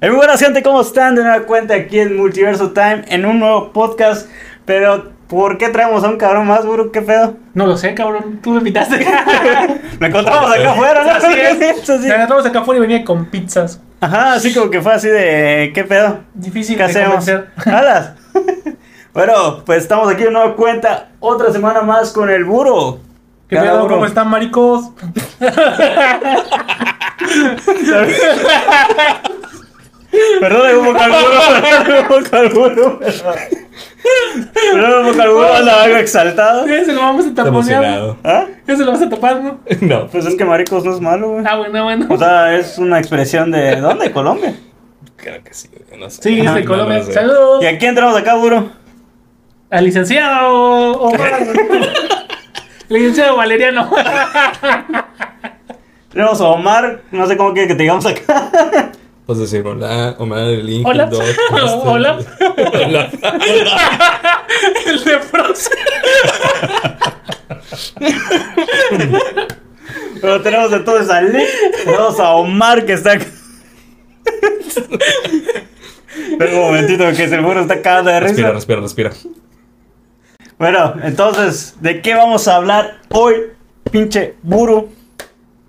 Muy buenas gente, ¿cómo están? De nueva cuenta aquí en Multiverso Time en un nuevo podcast. Pero, ¿por qué traemos a un cabrón más, bro? ¿Qué pedo? No lo sé, cabrón. Tú me invitaste. Me encontramos acá afuera, ¿no? Así es. Eso sí. Me encontramos acá afuera y venía con pizzas. Ajá, así como que fue así de. ¿Qué pedo? Difícil ¿Qué de hacemos? ¿Alas? bueno, pues estamos aquí de nueva cuenta. Otra semana más con el buro. ¿Qué Cada pedo? ¿Cómo están, maricos? Perdón. Un poco al buro. Perdón, poco al buro. Anda algo exaltado. Ese lo vamos a taponear. ¿Ah? Ese lo vas a tapar, ¿no? No, Pues es que maricos no es malo, güey. Ah, bueno, bueno. O sea, es una expresión de. ¿Dónde? ¿Colombia? creo que sí. No sé. Sí, es de no Colombia. lo sé. Saludos. ¿Y a quién tenemos acá, buro? Al licenciado Omar. licenciado Valeriano. Tenemos a Omar. No sé cómo quiere que te digamos acá. Puedes decir hola, Omar, el link. Hola. Doc, Hola. Hola. El de Frozen. Pero tenemos entonces a Lick. Tenemos a Omar que está acá. Pero un momentito que seguro está cagando de Respira, risa. respira, respira. Bueno, entonces, ¿de qué vamos a hablar hoy, pinche buro?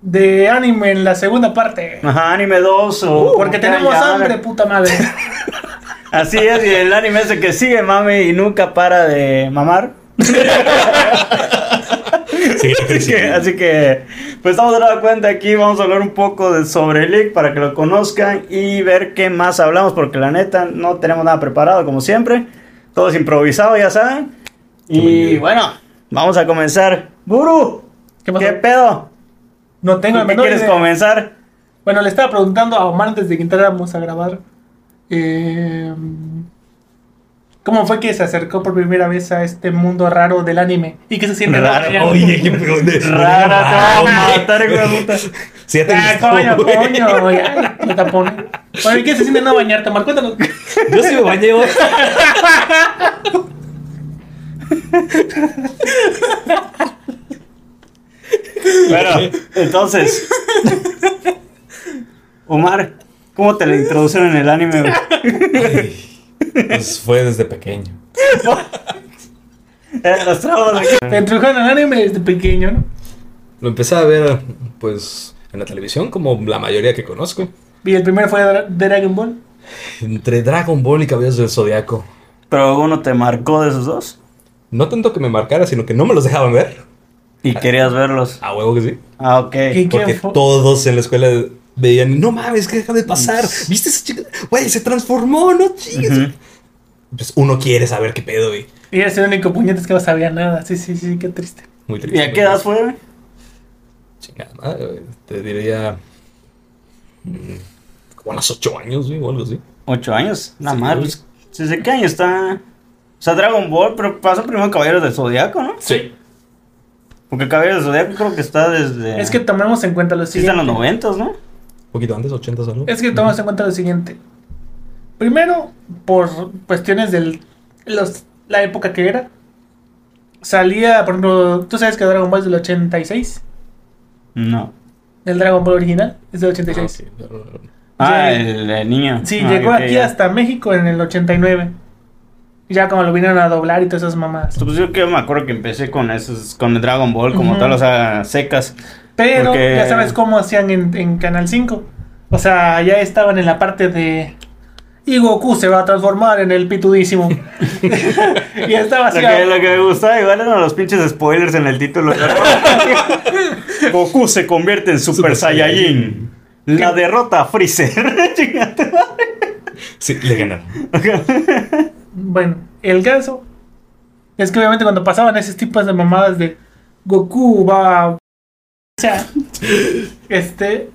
De anime en la segunda parte. Ajá, anime 2 o... Porque tenemos ya, hambre, puta madre. Así es, y el anime ese que sigue, mami, y nunca para de mamar. Sí, Así sí. que, así que, pues estamos nueva cuenta aquí, vamos a hablar un poco de, sobre el league para que lo conozcan y ver qué más hablamos, porque la neta no tenemos nada preparado como siempre, todo es improvisado, ya saben. Y bueno, vamos a comenzar. Buru, ¿Qué? ¿qué pedo? No tengo ¿Qué el menor quieres idea. comenzar? Bueno, le estaba preguntando a Omar antes de que entráramos a grabar. eh, ¿Cómo fue que se acercó por primera vez a este mundo raro del anime? ¿Y qué se siente? Raro, Ya. Oye, qué pedo de- Rara, te va a puta. Sí, Ah, coño, güey. coño, ya, le tapón. Oye, ¿qué se siente no bañarte, Omar? Cuéntanos. Yo sí me bañé hoy. Bueno, entonces, Omar, ¿cómo te lo introducieron en el anime? güey? Pues fue desde pequeño. Te introdujeron al anime desde pequeño, ¿no? Lo empecé a ver, pues, en la televisión, como la mayoría que conozco. Y el primero fue Dra- Dragon Ball. Entre Dragon Ball y Caballeros del Zodiaco. Pero uno te marcó de esos dos No tanto que me marcara, sino que no me los dejaban ver. Y querías verlos. A huevo que sí. Ah, ok. ¿Qué? Porque todos en la escuela veían, no mames, ¿qué acaba de pasar? ¿Viste esa chica? Güey, se transformó, no chingues. Ujú. Pues uno quiere saber qué pedo, güey. Y eres el único puñetes que no sabía nada. Sí, sí, sí, qué triste. Muy triste. ¿Y a qué edad fue? güey? Chingada madre, güey. Te diría. mm, Como a los ocho años, güey, o algo así. Ocho años. Nada Sí, más. Pues, ¿Desde qué año está? O sea, Dragon Ball, pero pasó primero Caballeros del Zodiaco, ¿no? Sí. Porque Caballeros del Zodiaco creo que está desde. Es que tomemos en cuenta lo Sí, está siguiente. en los noventas, ¿no? Un poquito antes, ochentas, algo. Es que tomemos en cuenta lo siguiente. Primero, por cuestiones de la época que era, salía, por ejemplo, tú sabes que Dragon Ball es del 86, No. el Dragon Ball original es del Ah, 86. sí, no, no, no. Ah, Sí. el, el niño. Sí, Ah, llegó aquí ya. hasta México en el 89. Ya como lo vinieron a doblar y todas esas mamás. Pues yo que me acuerdo que empecé con esos, con el Dragon Ball como Ujú. tal, o sea, secas. Pero Porque- ya sabes cómo hacían en, en Canal 5. O sea, ya estaban en la parte de... Y Goku se va a transformar en el pitudísimo. y estaba Lo así... que, lo que me gustaba igual eran los pinches spoilers en el título. Goku se convierte en Super, Super Saiyajin. La derrota a Freezer. Sí, le ganaron. Bueno, el caso es que obviamente cuando pasaban esos tipos de mamadas de Goku va... O sea, este...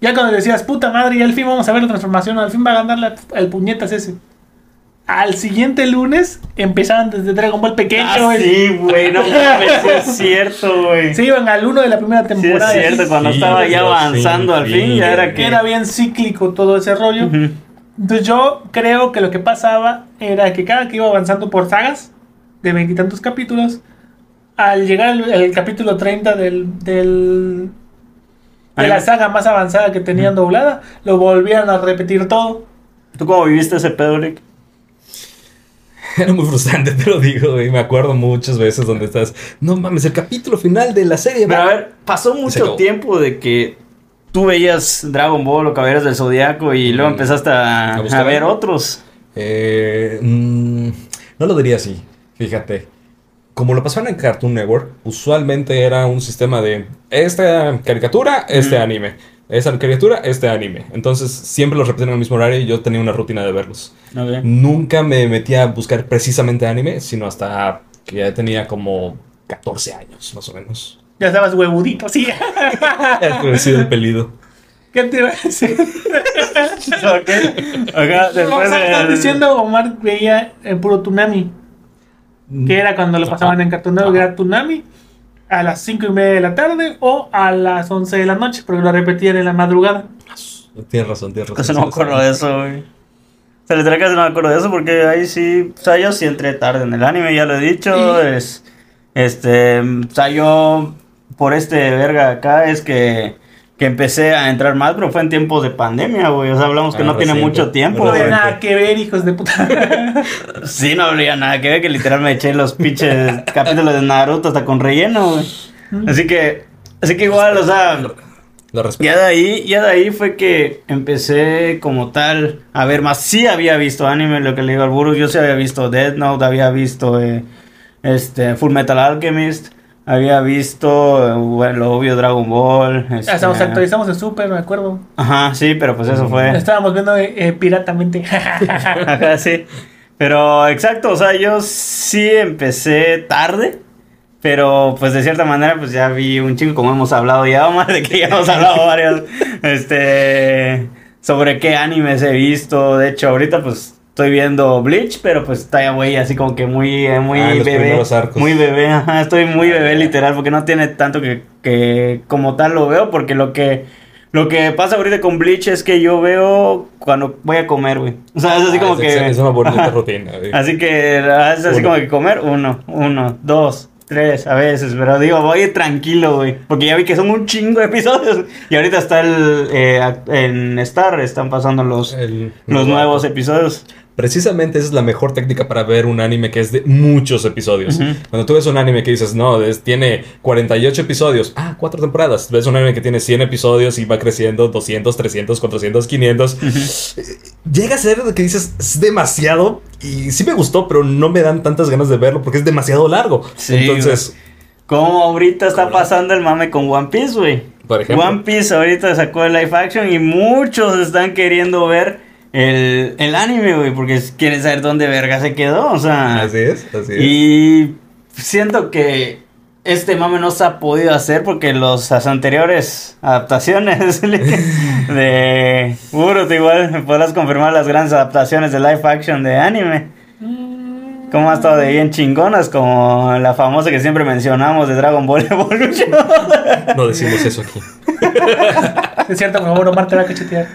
Ya cuando decías, puta madre, y al fin vamos a ver la transformación, al fin va a ganar la- el puñetas ese. Al siguiente lunes empezaban desde Dragon Ball pequeño. Ah, sí, güey, no mames, sí es cierto, güey. Se iban al uno de la primera Sí es temporada. y cierto, cuando Sí, estaba ya sí, avanzando al sí. fin, ya era que... Era bien cíclico todo ese rollo. Ujú. Entonces yo creo que lo que pasaba era que cada que iba avanzando por sagas de veintitantos capítulos, al llegar al, al capítulo 30 del, del de la saga más avanzada que tenían doblada, lo volvieron a repetir todo. ¿Tú cómo viviste ese pedo, Rick? Era muy frustrante, te lo digo, güey. Me acuerdo muchas veces donde estás. No mames, el capítulo final de la serie. Pero a va". ver, pasó mucho tiempo de que tú veías Dragon Ball o Caballeros del Zodiaco y luego Mm. empezaste a, ver otros. Eh, mm, no lo diría así, fíjate. Como lo pasaban en Cartoon Network, usualmente era un sistema de esta caricatura, este Ujú. anime. Esta caricatura, este anime. Entonces siempre los repetían en el mismo horario y yo tenía una rutina de verlos. Nunca me metía a buscar precisamente anime, sino hasta que ya tenía como 14 años, más o menos. Ya estabas huevudito, sí. He sido el pelido. ¿Qué te iba a decir? Ok. Ajá, O después sea, estás de... diciendo Omar veía el puro Tunami, que era cuando lo pasaban en Cartoon Network, era Tunami a las 5 y media de la tarde o a las 11 de la noche, porque lo repetían en la madrugada. Tienes razón, tienes razón. No me acuerdo de eso, güey. O sea, literal casi no me acuerdo de eso porque ahí sí... O sea, yo sí entré tarde en el anime, ya lo he dicho. Es... Este... O sea, yo... Por este verga acá es que... Que empecé a entrar más, pero fue en tiempos de pandemia, güey. O sea, hablamos que Ah, no tiene reciente. mucho tiempo, No güey. había nada que ver, hijos de puta. Sí, no habría nada que ver que literal me eché los pinches capítulos de Naruto hasta con relleno, güey. Así que, así que igual, o sea, Lo respeto. ya de ahí, ya de ahí fue que empecé como tal a ver más. Sí había visto anime, lo que le digo al Buru, yo sí había visto Death Note, había visto eh, este Full Metal Alchemist, había visto, bueno, lo obvio Dragon Ball. este- Hasta nos actualizamos en Super, me acuerdo. Ajá, sí, pero pues eso fue. Estábamos viendo eh, eh, piratamente. Ajá, sí. Pero exacto, o sea, yo sí empecé tarde, pero pues de cierta manera pues ya vi un chingo como hemos hablado ya, Omar, de que ya hemos hablado varios, este, sobre qué animes he visto. De hecho, ahorita pues estoy viendo Bleach, pero pues está ya güey así como que muy, eh, muy Ah, bebé, muy bebé, ajá, estoy muy bebé literal porque no tiene tanto que, que como tal lo veo, porque lo que... Lo que pasa ahorita con Bleach es que yo veo cuando voy a comer, güey. O sea, es así Ah, como es- que... Es una bonita rutina. güey. Así que ah, es así Uno. como que comer uno, uno, dos, tres a veces, pero digo, voy tranquilo, güey, porque ya vi que son un chingo de episodios y ahorita está el, eh, en Star, están pasando los, El- los nuevos episodios. Precisamente esa es la mejor técnica para ver un anime que es de muchos episodios. Cuando tú ves un anime que dices, no, es- tiene 48 episodios, ah, cuatro temporadas. Ves un anime que tiene 100 episodios y va creciendo 200, 300, 400, 500. Eh, Llega a ser que dices, es demasiado. Y sí me gustó, pero no me dan tantas ganas de verlo porque es demasiado largo. Sí, Entonces, Como ahorita está pasando el mame con One Piece, güey. por ejemplo. One Piece ahorita sacó el live action y muchos están queriendo ver el, el anime, güey, porque quieren saber dónde verga se quedó, o sea... Así es, así es. Y siento que este mame no se ha podido hacer porque los, las anteriores adaptaciones de Urut igual me podrás confirmar las grandes adaptaciones de live action de anime. Como ha estado de bien chingonas, como la famosa que siempre mencionamos de Dragon Ball Evolution. No decimos eso aquí. Es cierto, por favor, Omar te va a cachetear.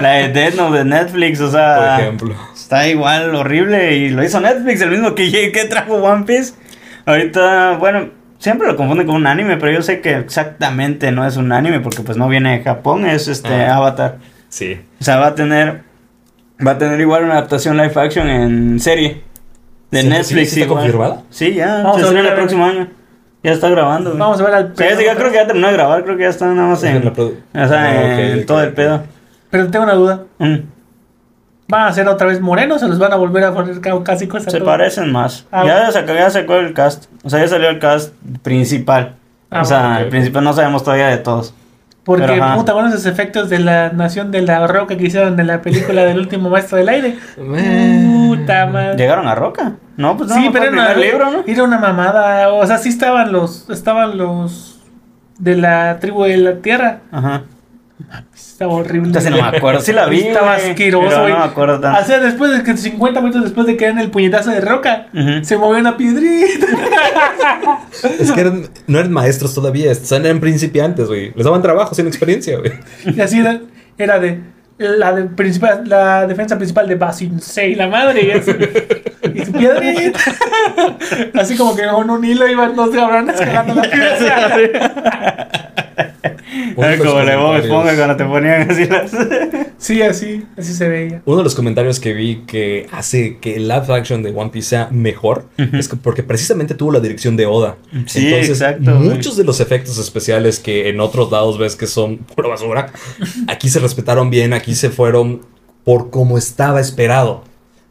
La de Death Note de Netflix, o Por sea, ejemplo. Está igual horrible y lo hizo Netflix, el mismo que, que trajo One Piece. Ahorita, bueno, siempre lo confunden con un anime, pero yo sé que exactamente no es un anime porque pues no viene de Japón, es este Ah. Avatar. Sí. O sea, va a tener va a tener igual una adaptación live action en serie de ¿Sí? Netflix. ¿Sí está igual. confirmada? Sí, ya, Vamos se a estrena el próximo año. Ya está grabando. güey. Vamos a ver al O sea, ya, ya creo que ya terminó de grabar, creo que ya está nada más en, En la produ- o sea, Ah, en todo el pedo. Pero tengo una duda. Mm. ¿Van a ser otra vez morenos o los van a volver a poner caucásicos a Se parecen más. Ah, ya, sacó, ya sacó el cast. O sea, ya salió el cast principal. Ah, o sea, bueno, ok. el principal no sabemos todavía de todos. Porque, Pero, puta, bueno, esos efectos de la nación de la roca que hicieron en la película del último maestro del aire. Puta madre. ¿Llegaron a Roca? No, pues no, sí, pero era libro, ¿no? era una mamada. O sea, sí estaban los, estaban los de la tribu de la tierra. Ajá. Estaba horrible. Entonces no me acuerdo. Sí la vi. Estaba asqueroso, güey. No me acuerdo tanto. O sea, después de que 50 minutos después de que eran el puñetazo de roca, se movió una piedrita. Es que eran- no eran maestros todavía, eran principiantes, güey. Les daban trabajo sin experiencia, güey. Y así era, era de la, de principal, la defensa principal de Basinsei, la madre. Y, así, y su piedrita. Así como que con un hilo iban dos cabrones jalando la piedra. Uno de Era los como la Bob comentarios- Esponja cuando te ponían así las... Sí, así, así se veía. Uno de los comentarios que vi que hace que el live action de One Piece sea mejor es que porque precisamente tuvo la dirección de Oda. Sí, Entonces, exacto, güey. muchos de los efectos especiales que en otros lados ves que son pura basura, aquí se respetaron bien, aquí se fueron por como estaba esperado.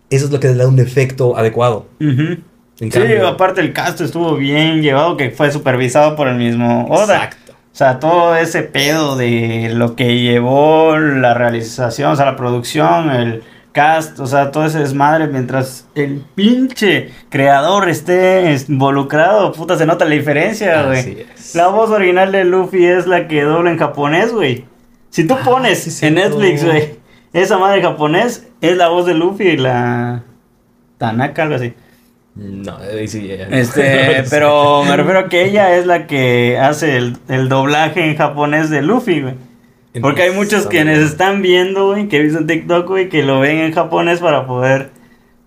Eso es lo que le da un efecto adecuado. En Sí, cambio- aparte el cast estuvo bien llevado, que fue supervisado por el mismo Oda. Exacto. O sea, todo ese pedo de lo que llevó la realización, o sea, la producción, el cast, o sea, todo ese desmadre, mientras el pinche creador esté involucrado, puta, se nota la diferencia, Así güey. es. La voz original de Luffy es la que dobla en japonés, güey. Si tú pones Ah, sí, en. Netflix, güey, esa madre japonés es la voz de Luffy y la Tanaka, algo así. No, sí, ya- Este, pero me refiero a que ella es la que hace el, el doblaje en japonés de Luffy, güey. Porque hay muchos quienes están viendo, güey, que he visto en TikTok, güey, que lo ven en japonés para poder,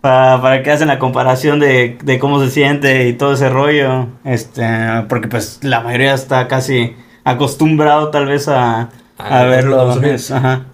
para, para que hacen la comparación de, de cómo se siente y todo ese rollo. Este, porque pues la mayoría está casi acostumbrado tal vez a, a A verlo. Ajá.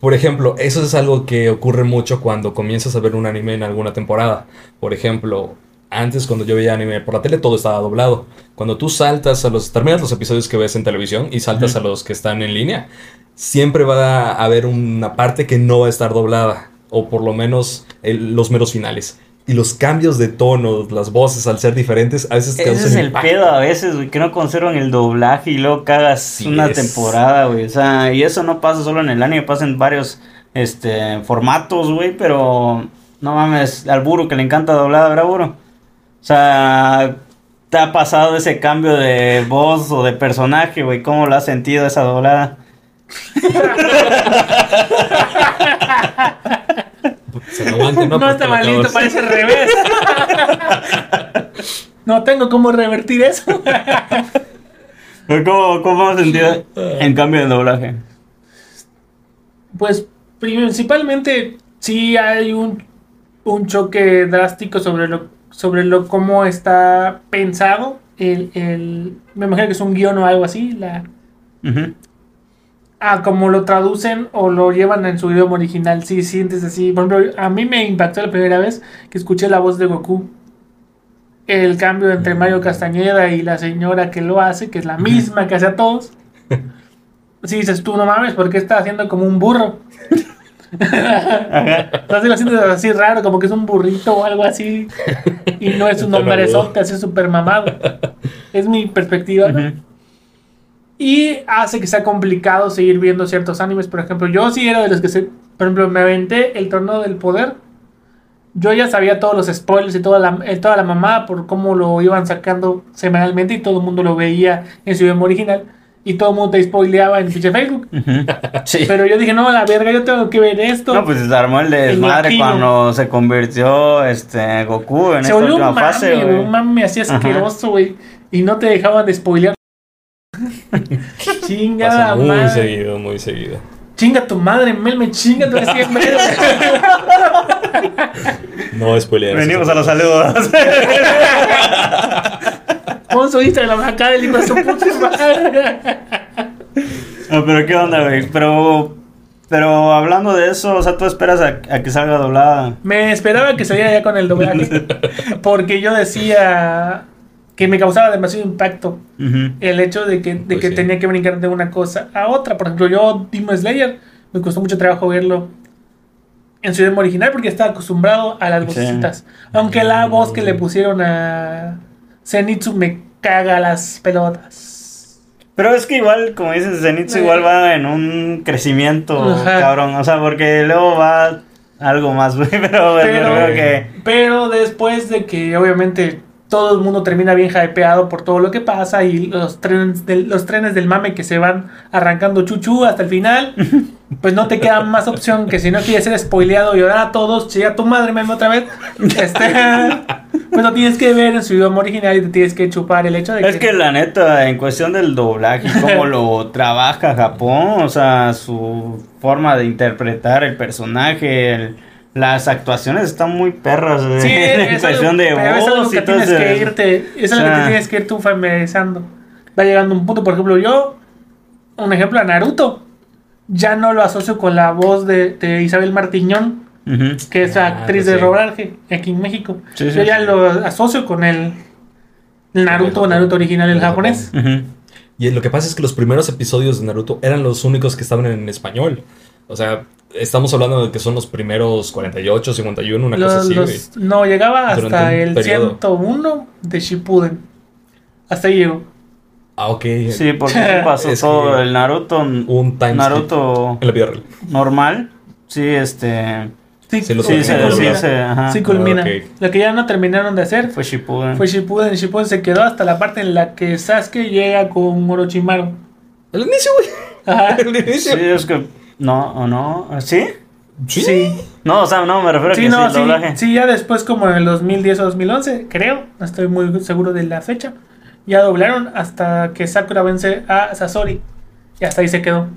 Por ejemplo, eso es algo que ocurre mucho cuando comienzas a ver un anime en alguna temporada. Por ejemplo, antes cuando yo veía anime por la tele todo estaba doblado. Cuando tú saltas a los terminas los episodios que ves en televisión y saltas a los que están en línea, siempre va a haber una parte que no va a estar doblada o por lo menos el- los meros finales. Y los cambios de tono, las voces al ser diferentes, a veces Ese es el impacto. pedo a veces, güey, que no conservan el doblaje y luego cagas Sí una es. temporada, güey. O sea, y eso no pasa solo en el anime, pasa en varios este, formatos, güey, pero no mames, al Buro que le encanta doblada, ¿verdad, Buro? O sea, ¿te ha pasado ese cambio de voz o de personaje, güey? ¿Cómo lo has sentido esa doblada? Se lo aguante, No, ¿no? Porque está malito, acabas- parece al revés. no tengo cómo revertir eso. ¿Cómo, cómo has sentido en cambio de doblaje? Pues principalmente sí hay un, un choque drástico sobre lo sobre lo cómo está pensado el, el me imagino que es un guion o algo así la. A cómo lo traducen o lo llevan en su idioma original sí sientes así por ejemplo a mí me impactó la primera vez que escuché la voz de Goku el cambio entre Mario Castañeda y la señora que lo hace que es la misma que hace a todos Sí, dices tú, no mames, ¿por qué está haciendo como un burro? Está haciendo así raro, como que es un burrito o algo así. Y no es un hombre sote, así súper mamado. Es mi perspectiva, ¿no? Y hace que sea complicado seguir viendo ciertos animes. Por ejemplo, yo sí era de los que se. Por ejemplo, me aventé el torneo del poder. Yo ya sabía todos los spoilers y toda la, eh, toda la mamá por cómo lo iban sacando semanalmente y todo el mundo lo veía en su idioma original. Y todo el mundo te spoileaba en pinche Facebook. Sí. Pero yo dije, no, la verga, yo tengo que ver esto. No, pues se armó el desmadre cuando se convirtió este Goku en se esta volvió última mame, fase, güey. un mame así asqueroso, güey. Y no te dejaban de spoilear. Chingada Pasa muy madre. seguido, muy seguido. Chinga tu madre, Mel, me chinga tu siempre. No spoilear. Venimos a los saludos. Pon su Instagram acá del hijo de su puta madre. no, pero qué onda, güey. Pero, pero hablando de eso, o sea, tú esperas a, a que salga doblada. Me esperaba que saliera ya con el doblaje. Porque yo decía que me causaba demasiado impacto el hecho de que, de Pues que sí. tenía que brincar de una cosa a otra. Por ejemplo, yo, Demon Slayer, me costó mucho trabajo verlo en su idioma original porque estaba acostumbrado a las Sí. vocecitas. Aunque la voz que le pusieron a Zenitsu me caga las pelotas. Pero es que igual, como dices, Zenitsu Eh. igual va en un crecimiento, Ajá. cabrón. O sea, porque luego va algo más, güey. Pero, Pero, yo creo que. pero después de que obviamente todo el mundo termina bien hypeado por todo lo que pasa y los trenes del, los trenes del mame que se van arrancando chuchu hasta el final, pues no te queda más opción que si no quieres ser spoileado y orar a todos, chilla tu madre, meme otra vez, este, pues lo tienes que ver en su idioma original y te tienes que chupar el hecho de Es que la neta, en cuestión del doblaje, cómo lo trabaja Japón, o sea, su forma de interpretar el personaje, el- las actuaciones están muy perras, Sí, en es cuestión algo, de pero es algo voz que tienes que irte, es algo que sea, te tienes que ir tú familiarizando. Va llegando un punto, por ejemplo, yo un ejemplo a Naruto. Ya no lo asocio con la voz de, de Isabel Martiñón, que es Ah, actriz pues de sí. aquí en México. Sí, sí, Yo ya sí. lo asocio con el, el Naruto, El- Naruto original, el japonés. Y lo que pasa es que los primeros episodios de Naruto eran los únicos que estaban en español. O sea, estamos hablando de que son los primeros 48, 51, una cosa Los- así, güey. los- no, llegaba hasta el periodo. 101 de Shippuden. Hasta ahí llegó. Ah, ok. Sí, porque pasó Es todo que el Naruto. Un time Naruto En la vida real. normal. Sí, este. Sí, Sí, lo Sí, Ok, se, sí, se- ajá. Sí culmina. Ok. Lo que ya no terminaron de hacer Fue Shippuden. fue Shippuden. Shippuden se quedó hasta la parte en la que Sasuke llega con Orochimaru. El inicio, güey. Ajá. El inicio. Sí, es que. No, o no. ¿Sí? Sí. Sí. No, o sea, no, me refiero a que no, sí, el sí, doblaje. sí, ya después como en el 2010 o 2011, creo, no estoy muy seguro de la fecha, ya doblaron hasta que Sakura vence a Sasori. Y hasta ahí se quedó.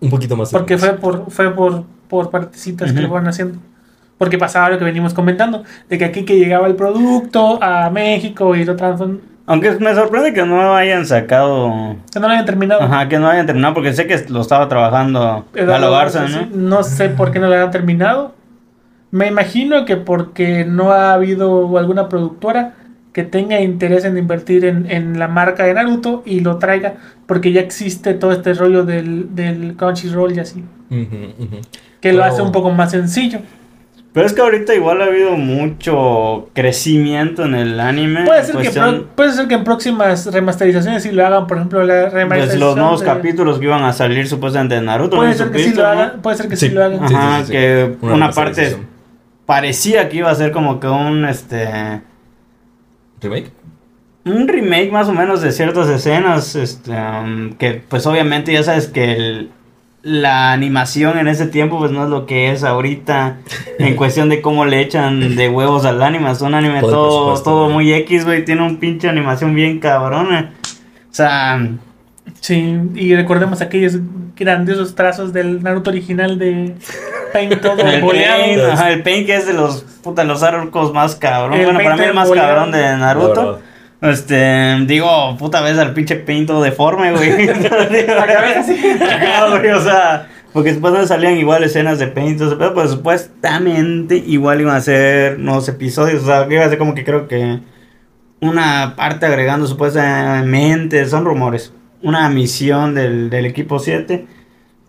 Un poquito más. Porque fue por, fue por, por partecitas que lo fueron haciendo. Porque pasaba lo que venimos comentando, de que aquí que llegaba el producto a México y lo transform... Aunque me sorprende que no hayan sacado. que no lo habían terminado. Ajá, que no hayan terminado, porque sé que lo estaba trabajando Galo Garza, Garza, ¿no? No sé por qué no lo han terminado. Me imagino que porque no ha habido alguna productora que tenga interés en invertir en, en la marca de Naruto y lo traiga, porque ya existe todo este rollo del, del Crunchyroll y así, que lo hace un poco más sencillo. Pero es que ahorita igual ha habido mucho crecimiento en el anime. Puede ser, que pro- puede ser que en próximas remasterizaciones sí lo hagan, por ejemplo, la de remasterización. los nuevos de- capítulos que iban a salir supuestamente de Naruto. Puede ¿no ser que sí supiste, lo no? hagan, puede ser que sí, Sí. lo hagan. Ajá, sí, sí. que Una una, parte parecía que iba a ser como que un este ¿Remake? un remake más o menos de ciertas escenas, este, um, que pues obviamente ya sabes que el- la animación en ese tiempo pues no es lo que es ahorita en cuestión de cómo le echan de huevos al anime, es un anime Todo el todo, muy X, güey, tiene un pinche animación bien cabrona. O sea, Sí, y recordemos aquellos grandiosos trazos del Naruto original de Paint todo el boleado. paint, ajá, el paint que es de los puta los arcos más cabrón, El bueno, para mí el más boleado. cabrón de Naruto. Este, digo, puta vez al pinche paint todo deforme, güey. La cabeza así. Ajá, güey, o sea, porque después salían igual escenas de paint, pedo, pues supuestamente igual iban a ser nuevos episodios, o sea, que iba a ser como que creo que una parte agregando supuestamente, son rumores, una misión del, del equipo 7,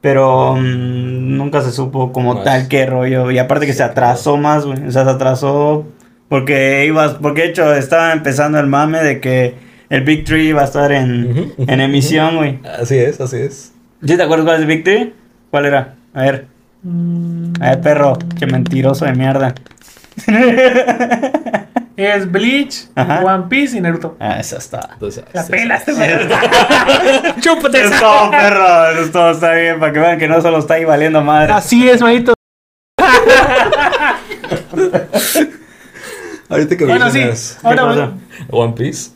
pero mm, nunca se supo como Más. tal qué rollo, y aparte que se atrasó más, güey, o sea, se atrasó porque ibas, porque de hecho estaba empezando el mame de que el Big Tree iba a estar en, en emisión, güey. Así es, así es. ¿Sí te acuerdas cuál es el Big Three? ¿Cuál era? A ver. Mm, A ver, perro. Qué mentiroso de mierda. Es Bleach, Ajá. One Piece y Naruto. Ah, esa está. Entonces, La sí, pela, sí. este Chúpate Es esa. todo, perro. Eso es todo está bien. Para que vean que no solo está ahí valiendo madre. Así es, manito. Ahorita que Bueno, sí. Ahora, One Piece,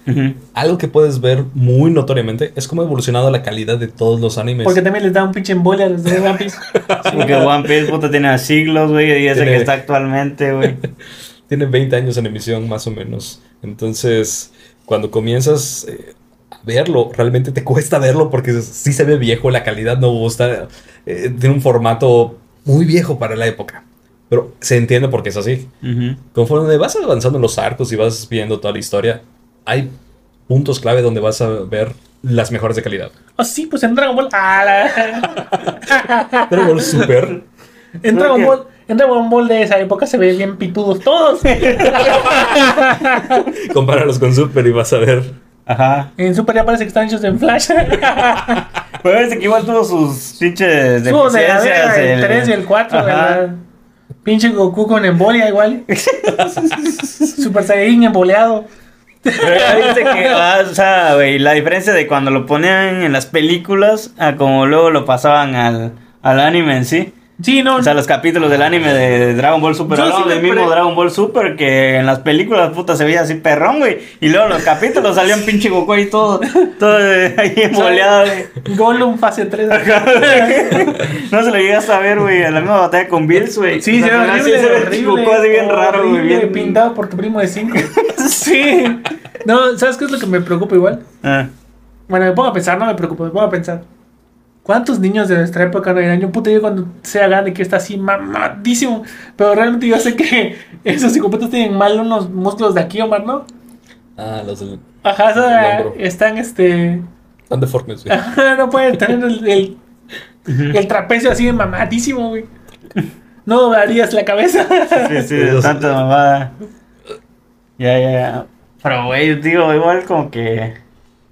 algo que puedes ver muy notoriamente es cómo ha evolucionado la calidad de todos los animes. porque también les da un pinche embolia a los de One Piece. Porque One Piece, puta, tiene siglos, güey. Y ese Tiene- que está actualmente, güey. Tiene 20 años en emisión, más o menos. Entonces, cuando comienzas eh, a verlo, realmente te cuesta verlo porque sí se ve viejo, la calidad no gusta. eh, tiene un formato muy viejo para la época. Pero se entiende porque es así. Conforme vas avanzando en los arcos y vas viendo toda la historia, hay puntos clave donde vas a ver las mejores de calidad. Oh, sí, pues en Dragon Ball. Ah, Dragon Ball Super. En Dragon Ball. En Dragon Ball de esa época se ven bien pitudos todos. Compáralos con Super y vas a ver. Ajá. En Super ya parece que están hechos en Flash. Pero ese que igual tuvo sus pinches Subo de la deficiencias. el 3 y el 4, Ajá. ¿verdad? Pinche Goku con embolia igual. Super Saiyajin emboleado. Pero ya viste que, ah, o sea, güey, la diferencia de cuando lo ponían en las películas a como luego lo pasaban al, al anime en sí. Sí, no. O sea, los capítulos del anime de Dragon Ball Super, sí me del mismo pre- Dragon Ball Super que en las películas, puta, se veía así perrón, güey. Y luego los capítulos salía un pinche Goku ahí todo, todo eh, ahí emboleado, güey. Gollum fase 3. No se lo llegas a ver, güey, en la misma batalla con Bills, güey. Sí, O se sea, horrible, horrible, Goku así bien raro, güey. Bien... pintado por tu primo de 5. sí. No, ¿sabes qué es lo que me preocupa igual? Ah, Bueno, me pongo a pensar, no me preocupo, me pongo a pensar. ¿Cuántos niños de nuestra época no eran? Yo puta, yo cuando sea grande que está así mamadísimo. Pero realmente yo sé que esos psicópatas tienen mal unos músculos de aquí, Omar, ¿no? Ah, los del. Ajá, o sea, están este. Están deformes, güey. Ajá, no pueden tener el, el, el trapecio así de mamadísimo, güey. No doblarías la cabeza. Sí, sí, de tanta mamada. Ya, ya, ya. Pero, güey, digo, igual como que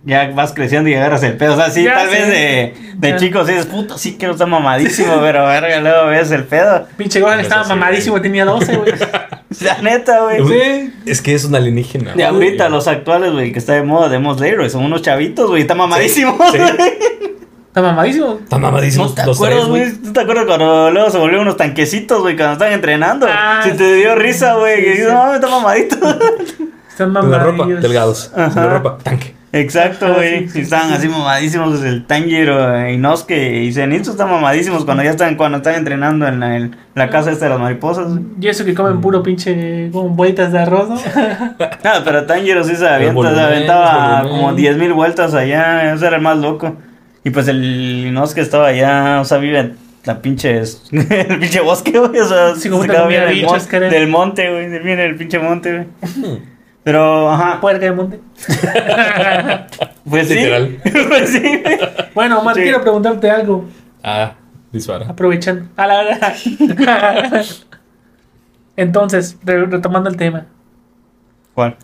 ya vas creciendo y agarras el pedo. O sea, sí, Ya tal sé. vez de, de Ya. chico sí es puto, sí que no está mamadísimo, pero verga, luego ves el pedo. Pinche Gohan No es estaba así, mamadísimo, tenía 12, güey. La neta, güey. Güey, Es que es un alienígena. De güey. ahorita, los actuales, güey, que está de moda, de Mos Leroy, son unos chavitos, güey, está mamadísimo. Sí. Está mamadísimo. Están mamadísimos ¿No te los acuerdas, tres, güey? ¿Tú te acuerdas cuando luego se volvieron unos tanquecitos, güey, cuando estaban entrenando? Ah, si te dio risa, güey, sí, que dices, sí. no, está mamadito. Están De la ropa, delgados. De Ajá. la ropa, tanque. Exacto, güey. sí, sí, Y estaban sí, así mamadísimos desde el Tanjiro, y Inosuke y Zenitsu están mamadísimos cuando ya están, cuando están entrenando en la, en la casa esta de las mariposas. Y eso que comen puro pinche con bolitas de arroz, ¿no? Ah, pero Tanjiro sí se avienta, volumen, se aventaba como 10.000 vueltas allá, ese era el más loco. Y pues el Inosuke estaba allá, o sea, vive en la pinche, el pinche bosque, güey, o sea, Sí, como se acaba comía bien del, bichos, mon- del monte, güey, viene del pinche monte, güey. Pero, ajá, Puerca de monte. pues sí. Literal. pues sí. Bueno, Omar, Sí. quiero preguntarte algo. Ah, dispara. Aprovechando. A la verdad. Entonces, re- retomando el tema. ¿Cuál?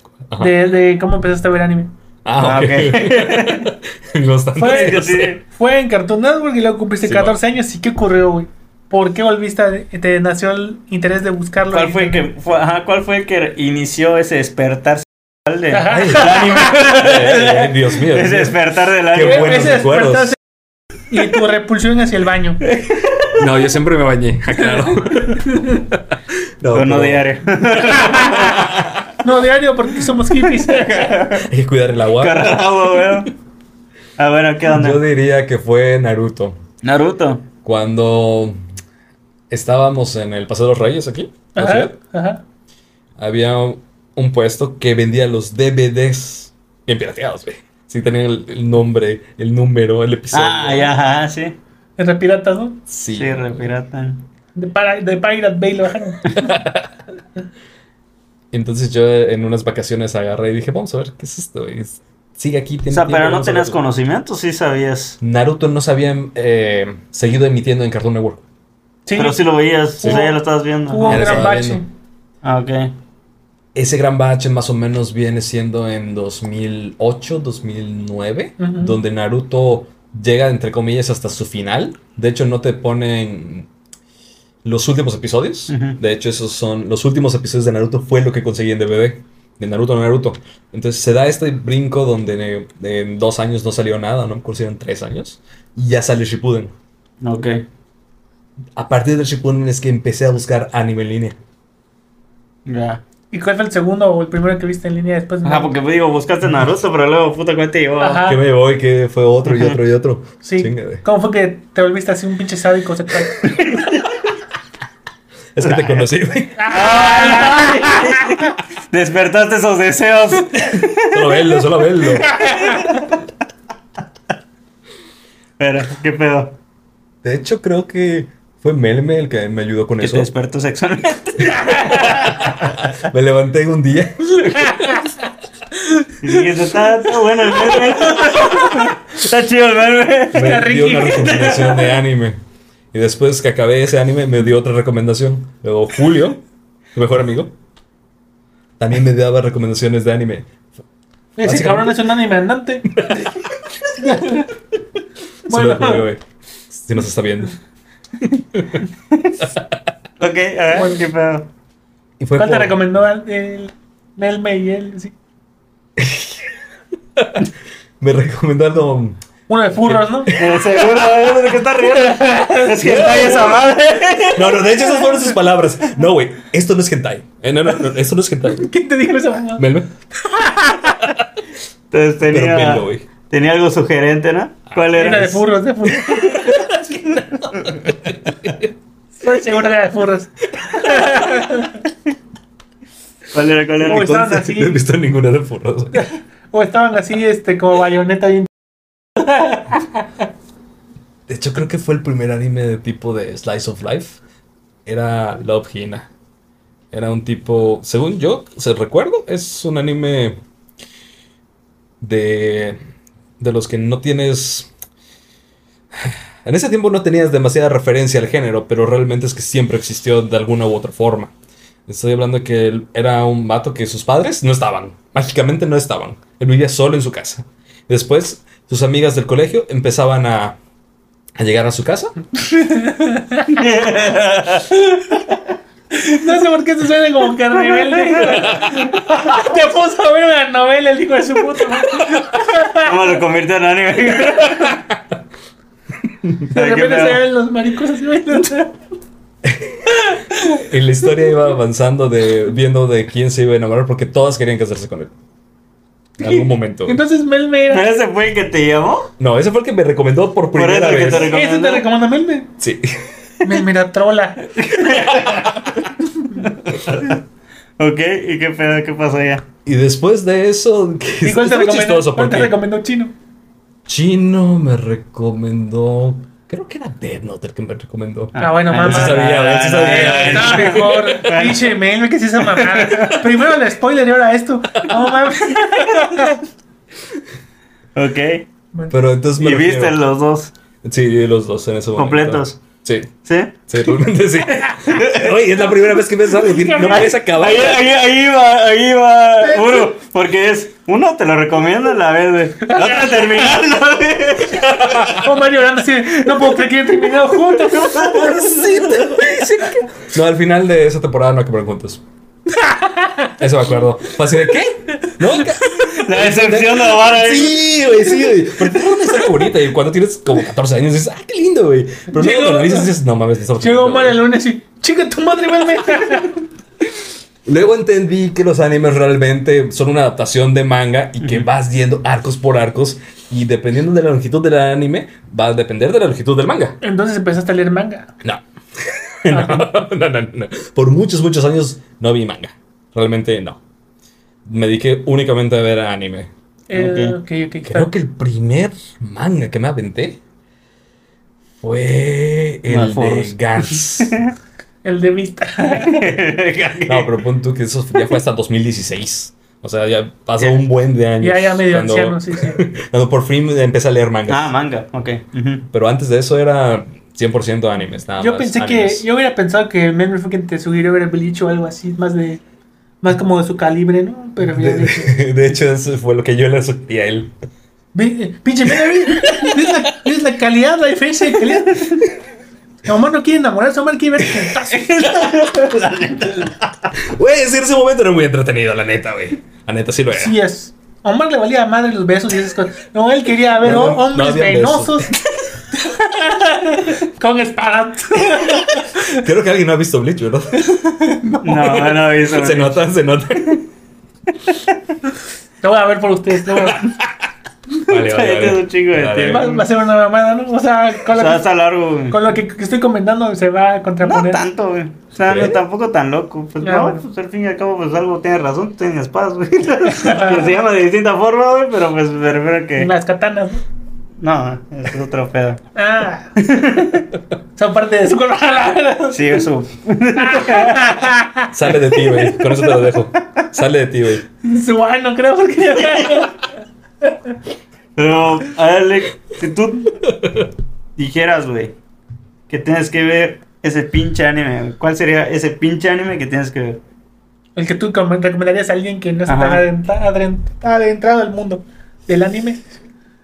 De, de cómo empezaste a ver anime. Ah, Ah, ok. Bastante. Fue-. Fue en Cartoon Network y luego cumpliste Sí, 14 años. ¿Y qué ocurrió, güey? ¿Por qué volviste a... Te nació el interés de buscarlo? ¿Cuál fue, que, fue, ajá, ¿Cuál fue el que inició ese despertar sexual del anime? Eh, eh, Dios mío. ese despertar del Qué anime. buenos Ese recuerdos. despertarse Y tu repulsión hacia el baño. No, yo siempre me bañé, aclaro. No, Pero no diario. No, diario, porque somos hippies. Hay que cuidar el agua. Carrabo, weón. Ah, bueno, ¿qué onda? Yo diría que fue Naruto. Naruto. Cuando estábamos en el Paseo de los Reyes aquí, Ajá, ciudad, ajá. había un puesto que vendía los DVDs bien pirateados, güey. Sí, tenían el, el nombre, el número, el episodio. Ah, ya, ajá, sí. Entre piratas, ¿no? Sí. Sí, repirata. De, para, de Pirate Bay lo bajaron. Entonces yo en unas vacaciones agarré y dije, vamos a ver, ¿qué es esto? Y es- sigue aquí. O tiene sea, tiempo, pero no tenías conocimiento, sí sabías. Naruto no se había eh, seguido emitiendo en Cartoon Network. Sí, Pero sí lo veías, sí, Hubo- ya lo estabas viendo. hubo un gran bache. viendo. Ah, ok. Ese gran bache más o menos viene siendo en 2008, 2009, Ujú. donde Naruto llega, entre comillas, hasta su final. De hecho, no te ponen los últimos episodios. De hecho, esos son los últimos episodios de Naruto fue lo que conseguí en DVD. De Naruto a Naruto. Entonces se da este brinco donde en dos años no salió nada, no me acuerdo si eran tres años. Y ya sale Shippuden. Ok. A partir de Shippuden es que empecé a buscar anime en línea. Ya. ¿Y cuál fue el segundo o el primero que viste en línea después? de Ajá, Naruto? porque digo, buscaste Naruto, pero luego, puta, ¿cuál te llevó? Ajá. Que me voy, que fue otro y otro y otro. Sí. ¿Cómo fue que te volviste así un pinche sádico sexual? Es que te conocí, güey. Despertaste esos deseos. Solo verlo, solo verlo. Pero, ¿qué pedo? De hecho, creo que fue Melme el que me ayudó con Que te eso. despertó sexualmente. Me levanté un día. Y dijiste, está, está bueno el meme. está chido el meme. Me dio una recomendación de anime. Y después que acabé ese anime, me dio otra recomendación. Luego Julio, mi mejor amigo, también me daba recomendaciones de anime. Ese cabrón es un anime andante. Bueno, que, si nos está viendo. Ok, a ver, Bueno. ¿qué pedo? Y fue ¿cuál te recomendó el, el Melme y él? Sí. Me recomendaron. Uno de furros, ¿no? Eh, seguro, ¿eh? ¿de qué estás riendo? Es que está esa madre. No, no, de hecho esas fueron sus palabras. No, güey, esto no es hentai. Eh, no, no, no, esto no es hentai. ¿Quién te dijo esa mamá? Melme. Entonces tenía, tenía algo sugerente, ¿no? ¿Cuál Era era? de furros, de furros. Era de furros. ¿Cuál era? ¿Cuál era? Uy, estaban Entonces, así. no he visto ninguna de furros. O estaban así, este, como bayoneta bien. De hecho, creo que fue el primer anime de tipo de Slice of Life. Era Love Hina. Era un tipo, según yo, se recuerdo, es un anime de, de los que no tienes... En ese tiempo no tenías demasiada referencia al género, pero realmente es que siempre existió de alguna u otra forma. Estoy hablando de que él era un vato que sus padres no estaban. Mágicamente no estaban. Él vivía solo en su casa. Después, sus amigas del colegio empezaban a, a llegar a su casa. No sé por qué se suena como que rebelde. Te puso a ver una novela el hijo de su puta madre. ¿Cómo lo convierte en anime? De repente se ven los maricos así. Y la historia iba avanzando de viendo de quién se iba a enamorar porque todas querían casarse con él. En algún momento. Entonces Melme era. ¿Ese fue el que te llamó? No, ese fue el que me recomendó por Por primera eso que vez. te recomendó. Ese te recomienda Melme. Sí. Melme era trola. Ok, ¿y qué pedo? ¿Qué pasó allá? Y después de eso, ¿Y cuál te recomendó? chistoso ¿Cuál te recomendó Chino? Chino me recomendó. Creo que era Death Note el que me recomendó. Ah, bueno, Ah, mamá. sí sabía, güey, sí sabía. Estaba mejor. Pinche Melme que se esa mamada. Primero el spoiler y ahora esto. No mames. Ok. Pero entonces me ¿Y viste los dos Sí, los dos en ese momento. completos? Sí. ¿Sí? Sí, realmente sí. Oye, es la primera vez que ves algo. No puedes acabar. Ahí, ahí, ahí va, ahí va uno, porque es, uno te lo recomiendo la vez, güey. La otra terminando, güey. Omar llorando así. No puedo creer que hayan terminado juntos. No, al final de esa temporada no acabaron juntos. Eso me acuerdo. Fue así de ¿qué? ¿No? La decepción de la vara ahí. Sí, güey, sí, güey. Porque es una historia bonita y cuando tienes como 14 años dices, ah, qué lindo, güey. Pero luego cuando lo dices, dices, no mames, estamos Llegó Omar el güey". lunes y. Chica tu madre, Melme. Luego entendí que los animes realmente son una adaptación de manga y que vas yendo arcos por arcos y dependiendo de la longitud del anime va a depender de la longitud del manga. Entonces empezaste a leer manga. No. no, no, no, no. Por muchos, muchos años no vi manga. Realmente no. Me dediqué únicamente a ver anime. Eh. Creo que el primer manga que me aventé fue el de. Gans. El de vista. No, pero pon tú que eso ya fue hasta 2016. O sea, ya pasó un buen de años. Ya, ya medio cuando- anciano, sí, sí. Cuando por fin empecé a leer manga. Ah, manga, ok. Pero antes de eso era 100% animes. Nada Yo más, pensé animes. que. Yo hubiera pensado que quien te sugirió ver el Bleach o algo así, más de. Más como de su calibre, ¿no? Pero ya dije. De, de hecho, eso fue lo que yo le sugerí a él. Pinche Melme, ¿ves la, ves la calidad, la diferencia de calidad? Omar no quiere enamorarse, Omar quiere ver putazos. Güey, es que en ese momento era muy entretenido, la neta, güey. La neta sí lo era. Sí es. A Omar le valía madre los besos y esas cosas. No, él quería ver No, no, ho- hombres no venosos. Con espadas. Creo que alguien no ha visto Bleach, ¿verdad? No, no, eso. se nota, se nota. Lo voy a ver por ustedes. voy a- Vale, un chingo de tiempo. Va, va a ser una mamada, ¿no? O sea, con O lo, sea, que, está largo, güey. con lo que, que estoy comentando se va a No contraponer. tanto, güey. O sea, no, tampoco tan loco. Pues no, bueno. pues al fin y al cabo, pues algo tiene razón, tienen espadas, güey. que se llama de distinta forma, güey, pero pues me refiero a que. Las katanas, ¿no? No, es otro pedo. Ah. Son parte de su color. Sí, eso. Sale de ti, güey. Con eso te lo dejo. Sale de ti, güey. Bueno, no creo porque. Pero, a ver, Alec, si tú dijeras, güey, que tienes que ver ese pinche anime, ¿cuál sería ese pinche anime que tienes que ver? El que tú com- recomendarías a alguien que no está Ajá. tan adentra- adren- adentrado al mundo del anime.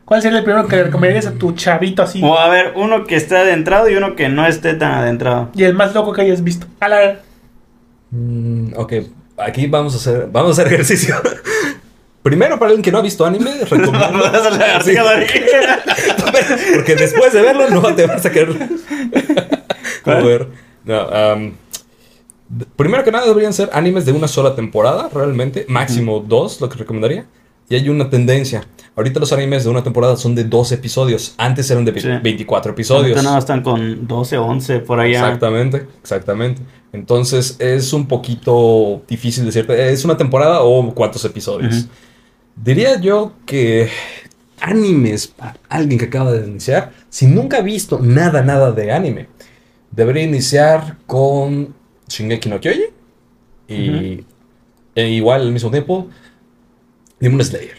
¿Cuál sería el primero que le recomendarías a tu chavito así? O a ver, uno que esté adentrado y uno que no esté tan adentrado. Y el más loco que hayas visto. A la. Mm, ok, aquí vamos a hacer, vamos a hacer ejercicio. Primero, para alguien que no ha visto anime, recomiendo. Sí. Porque después de verlo, no te vas a querer. ¿Cuál? ver. No, primero que nada, deberían ser animes de una sola temporada, realmente. Máximo dos, lo que recomendaría. Y hay una tendencia. Ahorita los animes de una temporada son de dos episodios. Antes eran de ve- Sí. 24 Ahorita episodios. nada están con 12, 11 por allá. Exactamente, exactamente. Entonces es un poquito difícil decirte, ¿es una temporada o cuántos episodios? Diría yo que animes para alguien que acaba de iniciar, si nunca ha visto nada, nada de anime, debería iniciar con Shingeki no Kyoji y e igual al mismo tiempo Demon Slayer.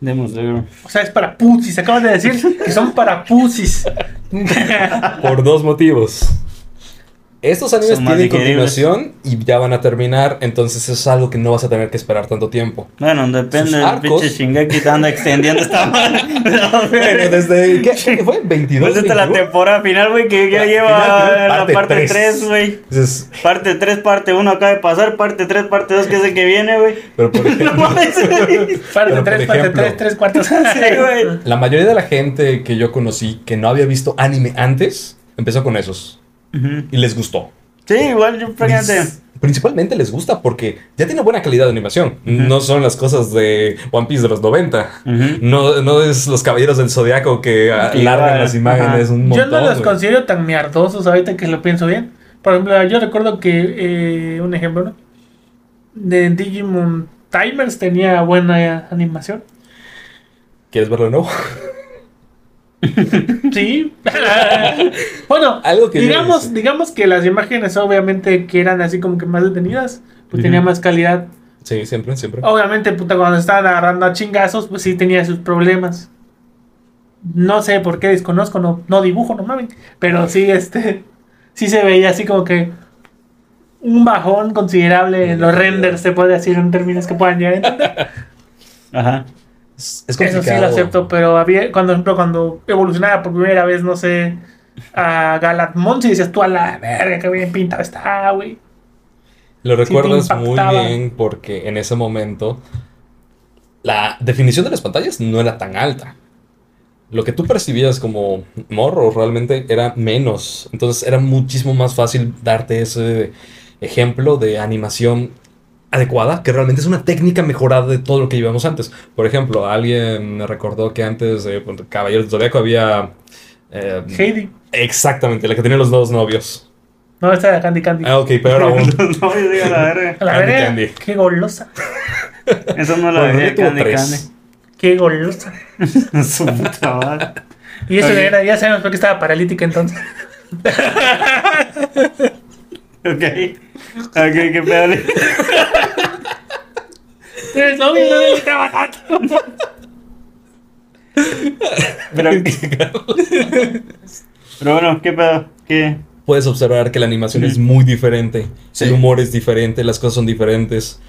Demon Slayer. O sea, es para pusis. Acabas de decir que son para pusis. Por dos motivos. Estos animes Son tienen continuación y ya van a terminar, entonces es algo que no vas a tener que esperar tanto tiempo. Bueno, depende del arcos. pinche Shingeki te anda extendiendo esta madre. Bueno, desde ¿qué, qué fue? 22. Pues es la 21? temporada final, güey, que ya La lleva final, final, la parte parte tres. 3, güey. Parte 3, parte 1 acaba de pasar, parte 3, parte 2, que es el que viene, güey. pero por No ejemplo, mames, güey. Parte Pero, por 3, parte ejemplo- 3, 3 cuartos. La mayoría de la gente que yo conocí que no había visto anime antes, empezó con esos. Y les gustó. Sí, igual yo fíjate. Principalmente les gusta porque ya tiene buena calidad de animación. No son las cosas de One Piece de los 90. Ujú. No, no es los caballeros del zodiaco que ah, Igual, largan las imágenes un Yo montón. no los considero tan miardosos ahorita que lo pienso bien. Por ejemplo, yo recuerdo que, eh, un ejemplo, ¿no? De Digimon Timers tenía buena animación. ¿Quieres verlo de nuevo? Sí. bueno, Algo que yo digamos, digamos que las imágenes obviamente que eran así como que más detenidas, pues tenía más calidad. Sí, siempre, siempre. Obviamente, puta, cuando estaban agarrando a chingazos, pues sí tenía sus problemas. No sé por qué desconozco, no, no dibujo, no mames. Pero sí, este. Sí se veía así como que. Un bajón considerable en los renders, se puede decir en términos que puedan llegar a entender. Ajá. Es, es Eso sí lo acepto, pero había, cuando, ejemplo, cuando evolucionaba por primera vez, no sé, a Galatmon, si decías tú a la verga, que bien pintado está, güey. Lo recuerdas muy bien porque en ese momento la definición de las pantallas no era tan alta. Lo que tú percibías como morro realmente era menos. Entonces era muchísimo más fácil darte ese ejemplo de animación adecuada, que realmente es una técnica mejorada de todo lo que llevamos antes. Por ejemplo, alguien me recordó que antes de pues, Caballeros del Zodíaco había... eh, Heidi. exactamente, la que tenía los dos novios. No, esta era Candy Candy. Ah, ok, peor aún. no, yo digo la verga. a la Candy verga, Candy. qué golosa. Eso no lo Bueno, dejé Candy tres. Qué golosa. Candy. Su puta madre. Y eso era, ya sabemos por qué estaba paralítica entonces. Ok. Ok, qué pedo. Pero, pero bueno, qué pedo. ¿Qué? puedes observar que la animación es muy diferente, Sí. el humor es diferente, las cosas son diferentes.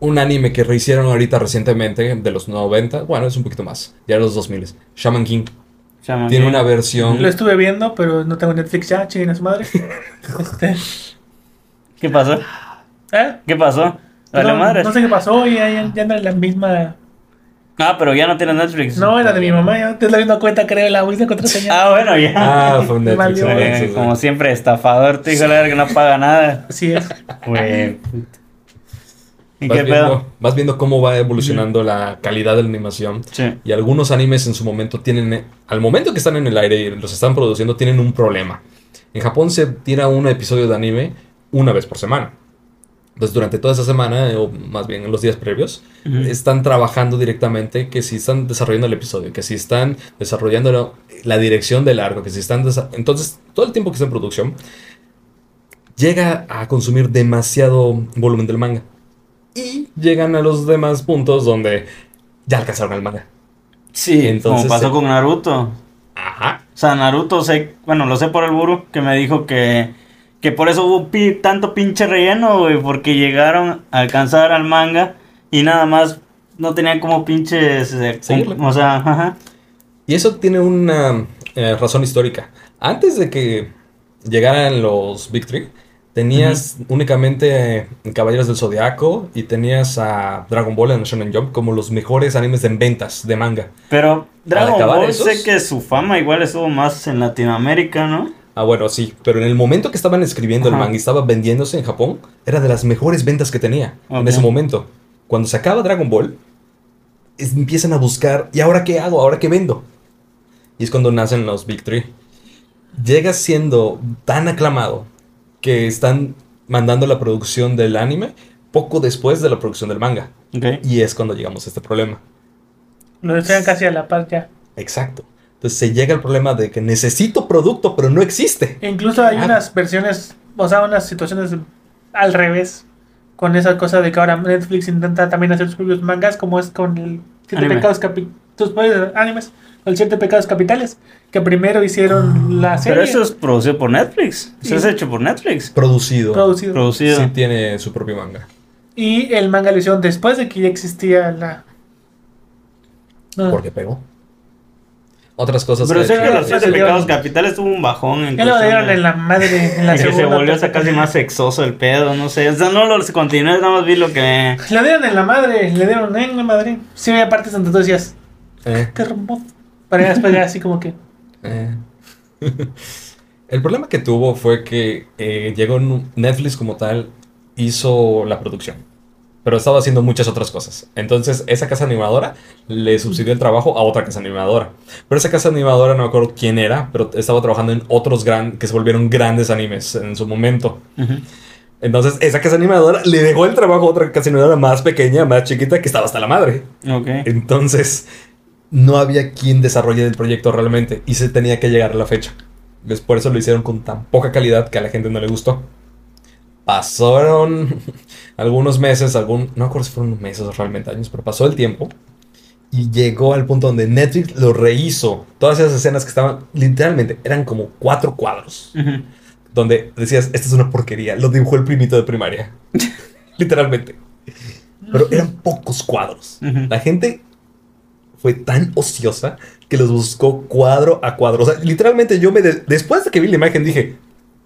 Un anime que rehicieron ahorita recientemente, de los 90, bueno, es un poquito más, ya de los 2000. Shaman King Shaman tiene King. una versión... Lo estuve viendo, pero no tengo Netflix ya, chinguen a su madre. Este, ¿Qué pasó? ¿eh? ¿Qué pasó? Vale, no, madre. no sé qué pasó, ya, ya, ya anda en la misma. Ah, pero ya no tienes Netflix. No, era de mi mamá, ya te la misma cuenta, creo, la misma contraseña. Ah, bueno, ya. Ah, fue un Netflix. Valió. Eh, como siempre, estafador, te dijo la verga que no paga nada. Así es. Güey. ¿Y vas, qué viendo, pedo? vas viendo cómo va evolucionando la calidad de la animación. Sí. Y algunos animes en su momento tienen, al momento que están en el aire y los están produciendo, tienen un problema. En Japón se tira un episodio de anime una vez por semana. Entonces durante toda esa semana, o más bien en los días previos, están trabajando directamente que si están desarrollando el episodio, que si están desarrollando la, la dirección del arco, que si están... Entonces, todo el tiempo que está en producción, llega a consumir demasiado volumen del manga. Y llegan a los demás puntos donde ya alcanzaron el manga. Sí, Entonces, como pasó sí. con Naruto. Ajá. O sea, Naruto, sé, bueno, lo sé por el buru, que me dijo que, que por eso hubo pi- tanto pinche relleno, güey, porque llegaron a alcanzar al manga y nada más no tenían como pinches... Seguirlo. o sea, ajá. Y eso tiene una eh, razón histórica. Antes de que llegaran los Big Three, tenías únicamente eh, Caballeros del Zodiaco y tenías a Dragon Ball en Shonen Jump como los mejores animes en ventas de manga. Pero Dragon Ball esos- sé que su fama igual estuvo más en Latinoamérica, ¿no? Ah, bueno, sí, pero en el momento que estaban escribiendo el manga y estaba vendiéndose en Japón, era de las mejores ventas que tenía en ese momento. Cuando se acaba Dragon Ball, es- empiezan a buscar, ¿y ahora qué hago? ¿Ahora qué vendo? Y es cuando nacen los Big Three. Llega siendo tan aclamado que están mandando la producción del anime poco después de la producción del manga. Y es cuando llegamos a este problema. Lo decían casi a la par ya. Exacto. Entonces se llega al problema de que necesito producto, pero no existe. E incluso hay Ah. unas versiones, o sea, unas situaciones al revés. Con esa cosa de que ahora Netflix intenta también hacer sus propios mangas, como es con el Siete Anime. Pecados Capitales. Tus propios animes, con el Siete Pecados Capitales. Que primero hicieron la serie. Pero eso es producido por Netflix. Eso es hecho por Netflix. Producido. producido. Producido. Sí tiene su propio manga. Y el manga lo hicieron después de que ya existía la. No, Porque pegó. Otras cosas Pero que sé que los siete pecados capitales tuvo un bajón en ya lo dieron de- en la madre. En la y que se volvió hasta casi más sexoso el pedo, no sé. O sea, no lo continué, nada más vi lo que. Le dieron en la madre, le dieron en la madre. Sí, había partes donde tú decías, Eh, qué hermoso. Pero después ya así como que. eh. El problema que tuvo fue que eh, llegó Netflix como tal, hizo la producción, pero estaba haciendo muchas otras cosas. Entonces esa casa animadora le subsidió el trabajo a otra casa animadora. Pero esa casa animadora no me acuerdo quién era, pero estaba trabajando en otros gran, que se volvieron grandes animes en su momento. Entonces esa casa animadora le dejó el trabajo a otra casa animadora más pequeña, más chiquita, que estaba hasta la madre. Entonces, no había quien desarrolle el proyecto realmente y se tenía que llegar a la fecha. Entonces, por eso lo hicieron con tan poca calidad que a la gente no le gustó. Pasaron algunos meses, algún, no recuerdo si fueron meses o realmente años, pero pasó el tiempo y llegó al punto donde Netflix lo rehizo. Todas esas escenas que estaban, literalmente, eran como cuatro cuadros. Ujú. Donde decías, esta es una porquería. Lo dibujó el primito de primaria. literalmente. Pero eran pocos cuadros. Ujú. La gente fue tan ociosa que los buscó cuadro a cuadro. O sea, literalmente yo me... de- después de que vi la imagen dije...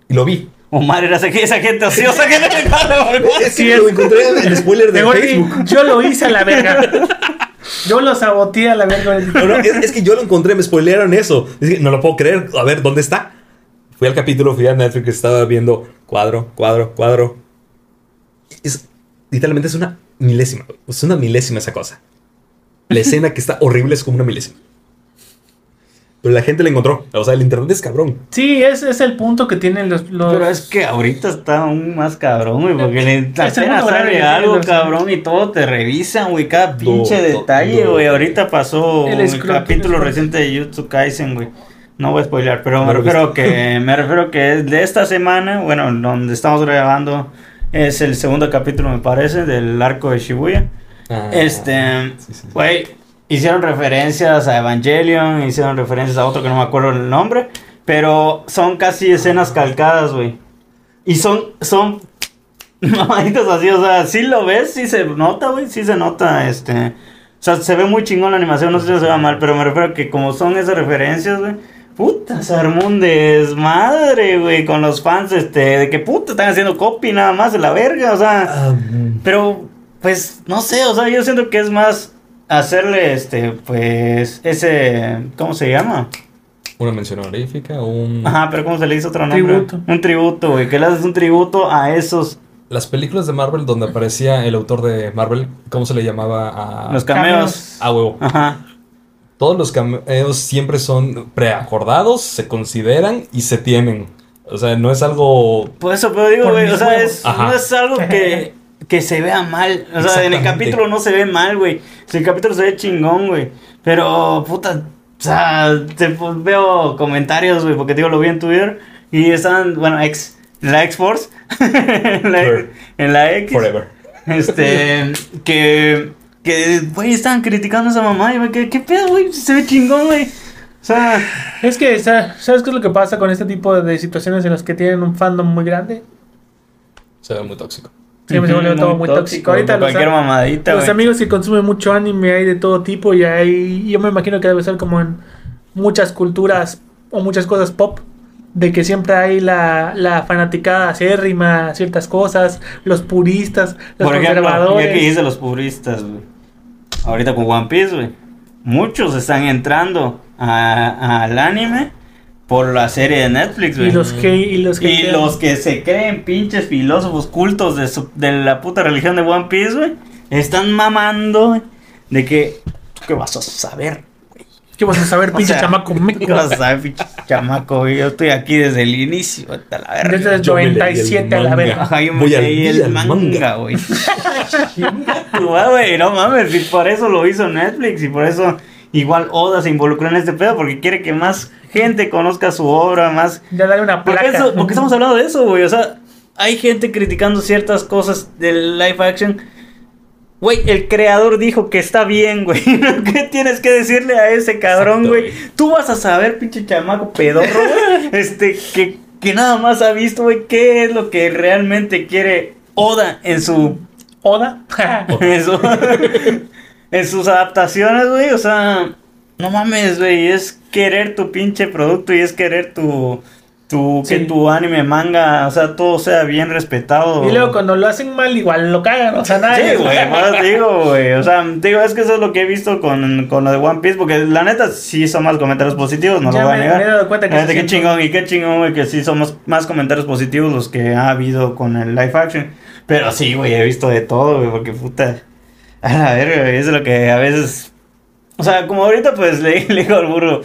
Y lo vi. Omar era esa, esa gente ociosa que no le paga por Es Sí, que es- lo encontré en el spoiler de Facebook. yo lo hice a la verga. Yo lo saboteé a la verga. No, no, es, es que yo lo encontré, me spoilearon eso. Dije, no lo puedo creer. A ver, ¿dónde está? Fui al capítulo, fui a Netflix, estaba viendo cuadro, cuadro, cuadro. Es, literalmente es una milésima. Es una milésima esa cosa. La escena que está horrible es como una milésima. Pero la gente la encontró. O sea, el internet es cabrón. Sí, ese es el punto que tienen los. los- Pero es que ahorita está aún más cabrón, güey, porque le Es apenas sale algo, los- cabrón, y todo te revisan, güey, cada pinche detalle, güey. Ahorita pasó El capítulo reciente de Jutsu Kaisen, güey. No voy a spoilear, pero No me refiero que me refiero que es de esta semana, bueno, donde estamos grabando es el segundo capítulo, me parece, del arco de Shibuya. Ah, Este, sí, sí, sí. Hicieron referencias a Evangelion, hicieron referencias a otro que no me acuerdo el nombre, pero son casi escenas calcadas, güey. Y son, son mamaditas así, o sea, sí lo ves, sí se nota, güey, sí se nota, este... O sea, se ve muy chingón la animación, no sé si se ve mal, pero me refiero a que como son esas referencias, güey, puta, se armó un desmadre, güey, con los fans, este, de que puta, están haciendo copy nada más de la verga, o sea... Ah, mm, Pero, pues, no sé, o sea, yo siento que es más hacerle, este, pues, ese, ¿cómo se llama? una mención honorífica, un... Ajá, pero ¿cómo se le hizo otro nombre? Tributo. Un tributo, güey, que le haces un tributo a esos, Las películas de Marvel donde aparecía el autor de Marvel, ¿cómo se le llamaba a... los cameos. a huevo. Ajá. Todos los cameos siempre son preacordados, se consideran y se tienen. O sea, no es algo... Por eso, pero digo, güey, o sea, es, no es algo que, que se vea mal. O sea, en el capítulo no se ve mal, güey. Si el capítulo se ve chingón, güey. Pero, puta, o sea, te, pues, veo comentarios, güey, porque digo, lo vi en Twitter. Y están, bueno, ex, en la X-Force. en, la, Sure. en la X. Forever. Este, que, que, güey, estaban criticando a esa mamá. Y, güey, ¿qué, qué pedo, güey? Se ve chingón, güey. O sea, Es que, sa- ¿sabes qué es lo que pasa con este tipo de situaciones en las que tienen un fandom muy grande? Se ve muy tóxico. Siempre se vuelve todo muy tóxico. Ahorita por los, cualquier mamadita, los amigos que consumen mucho anime hay de todo tipo y hay, yo me imagino que debe ser como en muchas culturas o muchas cosas pop, de que siempre hay la, la fanaticada acérrima a ciertas cosas, los puristas, los Por ejemplo, conservadores. ya que dice los puristas, güey. Ahorita con One Piece, güey. Muchos están entrando al anime por la serie de Netflix, güey. y los que y los que Y los que se creen pinches filósofos cultos de, su- de la puta religión de One Piece, güey, están mamando, güey, de que, ¿tú qué vas a saber, güey? ¿Qué vas a saber, O pinche sea, chamaco? ¿Qué vas a saber, pinche chamaco, güey? Yo estoy aquí desde el inicio, hasta la verga. Desde el Yo me leí el 97 a la verga. Ajá, yo me leí el manga, güey, no mames, y por eso lo hizo Netflix y por eso igual Oda se involucró en este pedo porque quiere que más gente conozca su obra, más... Ya dale una ¿Por placa. qué, eso- por qué estamos hablando de eso, güey? O sea, hay gente criticando ciertas cosas del live action. Güey, el creador dijo que está bien, güey. ¿Qué tienes que decirle a ese cabrón, güey? Tú vas a saber, pinche chamaco pedorro, güey. Este, que, que nada más ha visto, güey, qué es lo que realmente quiere Oda en su Oda. en, su- en sus adaptaciones, güey. O sea, no mames, güey. Es querer tu pinche producto y es querer tu. tu Sí. Que tu anime, manga, o sea, todo sea bien respetado. y luego cuando lo hacen mal, igual lo cagan. O sea, nada. Sí, güey, te digo, güey. O sea, digo, es que eso es lo que he visto con, con lo de One Piece. Porque la neta sí son más comentarios positivos, no Ya lo voy a negar. me he dado cuenta que neta, qué chingón y qué chingón, güey, que sí somos más comentarios positivos los que ha habido con el live action. Pero sí, güey, he visto de todo, güey, porque puta. A la verga, güey, es lo que a veces. O sea, como ahorita, pues le, le digo al burro,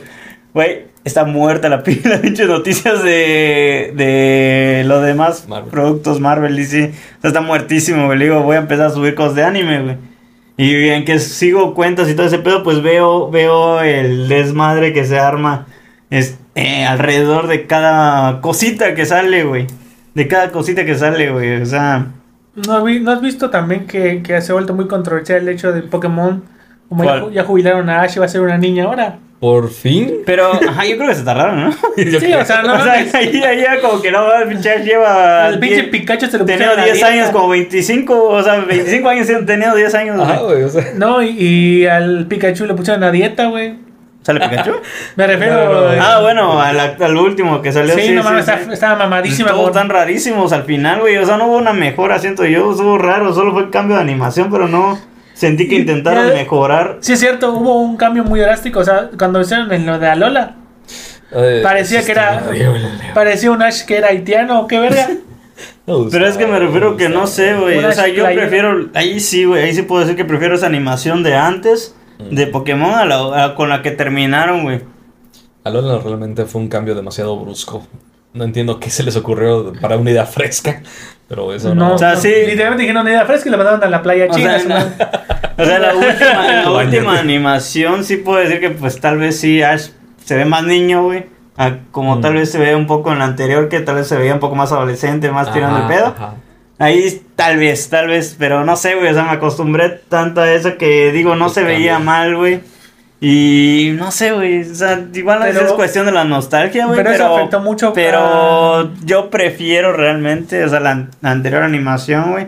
güey, está muerta la pila, pinches noticias de, de los demás Marvel. productos Marvel, DC. O sea, está muertísimo, güey. Le digo, voy a empezar a subir cosas de anime, güey. Y en que sigo cuentas y todo ese pedo, pues veo, veo el desmadre que se arma es, eh, alrededor de cada cosita que sale, güey. De cada cosita que sale, güey. O sea, ¿No, vi- ¿No has visto también que, que se ha vuelto muy controversial el hecho de Pokémon? Como ya, jubilaron a Ash y va a ser una niña ahora. Por fin. pero, ajá, yo creo que se tardaron, ¿no? Yo Sí, creo- o sea, no o sea, mames. ahí, ahí ya como que no, el pinche Ash lleva. Al pinche Pikachu se lo Tenía pusieron a 10 dieta. años, como 25, o sea, 25 años teniendo 10 años, güey. Ajá, güey, o sea. No, y, y al Pikachu le pusieron a dieta, güey. ¿Sale Pikachu? Me refiero. No, no, eh, ah, bueno, al, al último que salió. sí, no mames, sí. estaba- estaba mamadísima. Todos tan rarísimos al final, güey. O sea, no hubo una mejora, siento yo. Estuvo raro. Solo fue el cambio de animación, pero no sentí que intentaron ya- mejorar. Sí, es cierto, hubo un cambio muy drástico. O sea, cuando hicieron en lo de Alola, eh, Parecía sí que era- parecía un Ash que era haitiano, qué verga. Pero es que me refiero que no sé, güey. O sea, yo prefiero. Ahí sí, güey. Ahí sí puedo decir que prefiero esa animación de antes de Pokémon a la, a- con la que terminaron, güey. Alola realmente fue un cambio demasiado brusco. No entiendo qué se les ocurrió para una idea fresca, pero eso no. No, O sea, sí. literalmente dijeron idea fresca y la mandaron a la playa O china. sea. O sea, la última, la última animación sí puedo decir que pues tal vez sí Ash se ve más niño, güey. como Mm. tal vez se ve un poco en la anterior, que tal vez se veía un poco más adolescente, más tirando el pedo. ajá. Ahí tal vez, tal vez, pero no sé, güey, o sea, me acostumbré tanto a eso que digo, no Pues se veía cambia. mal, güey. Y no sé, güey, o sea, igual Pero- es cuestión de la nostalgia, güey, pero pero, eso afectó mucho pero a- yo prefiero realmente, o sea, la, la anterior animación, güey,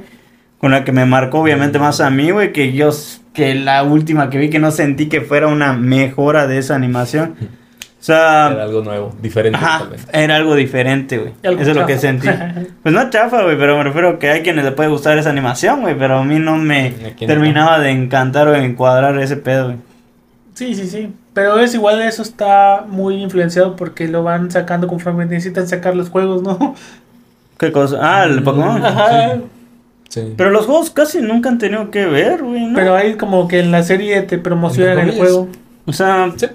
con la que me marcó obviamente más a mí, güey, que yo que la última que vi que no sentí que fuera una mejora de esa animación. O sea, Era algo nuevo, diferente Ajá, era algo diferente, güey. Eso es lo que sentí. Pues no chafa, güey, pero me refiero que hay quienes le puede gustar esa animación, güey, pero a mí no me ¿A quién terminaba de encantar o encuadrar ese pedo, güey. Sí, sí, sí. Pero es igual eso está muy influenciado porque lo van sacando conforme necesitan sacar los juegos, ¿no? ¿Qué cosa? Ah, el Pokémon. Ajá. Sí. Pero los juegos casi nunca han tenido que ver, güey, ¿no? Pero ahí como que en la serie te promocionan el juego. O sea, Sí,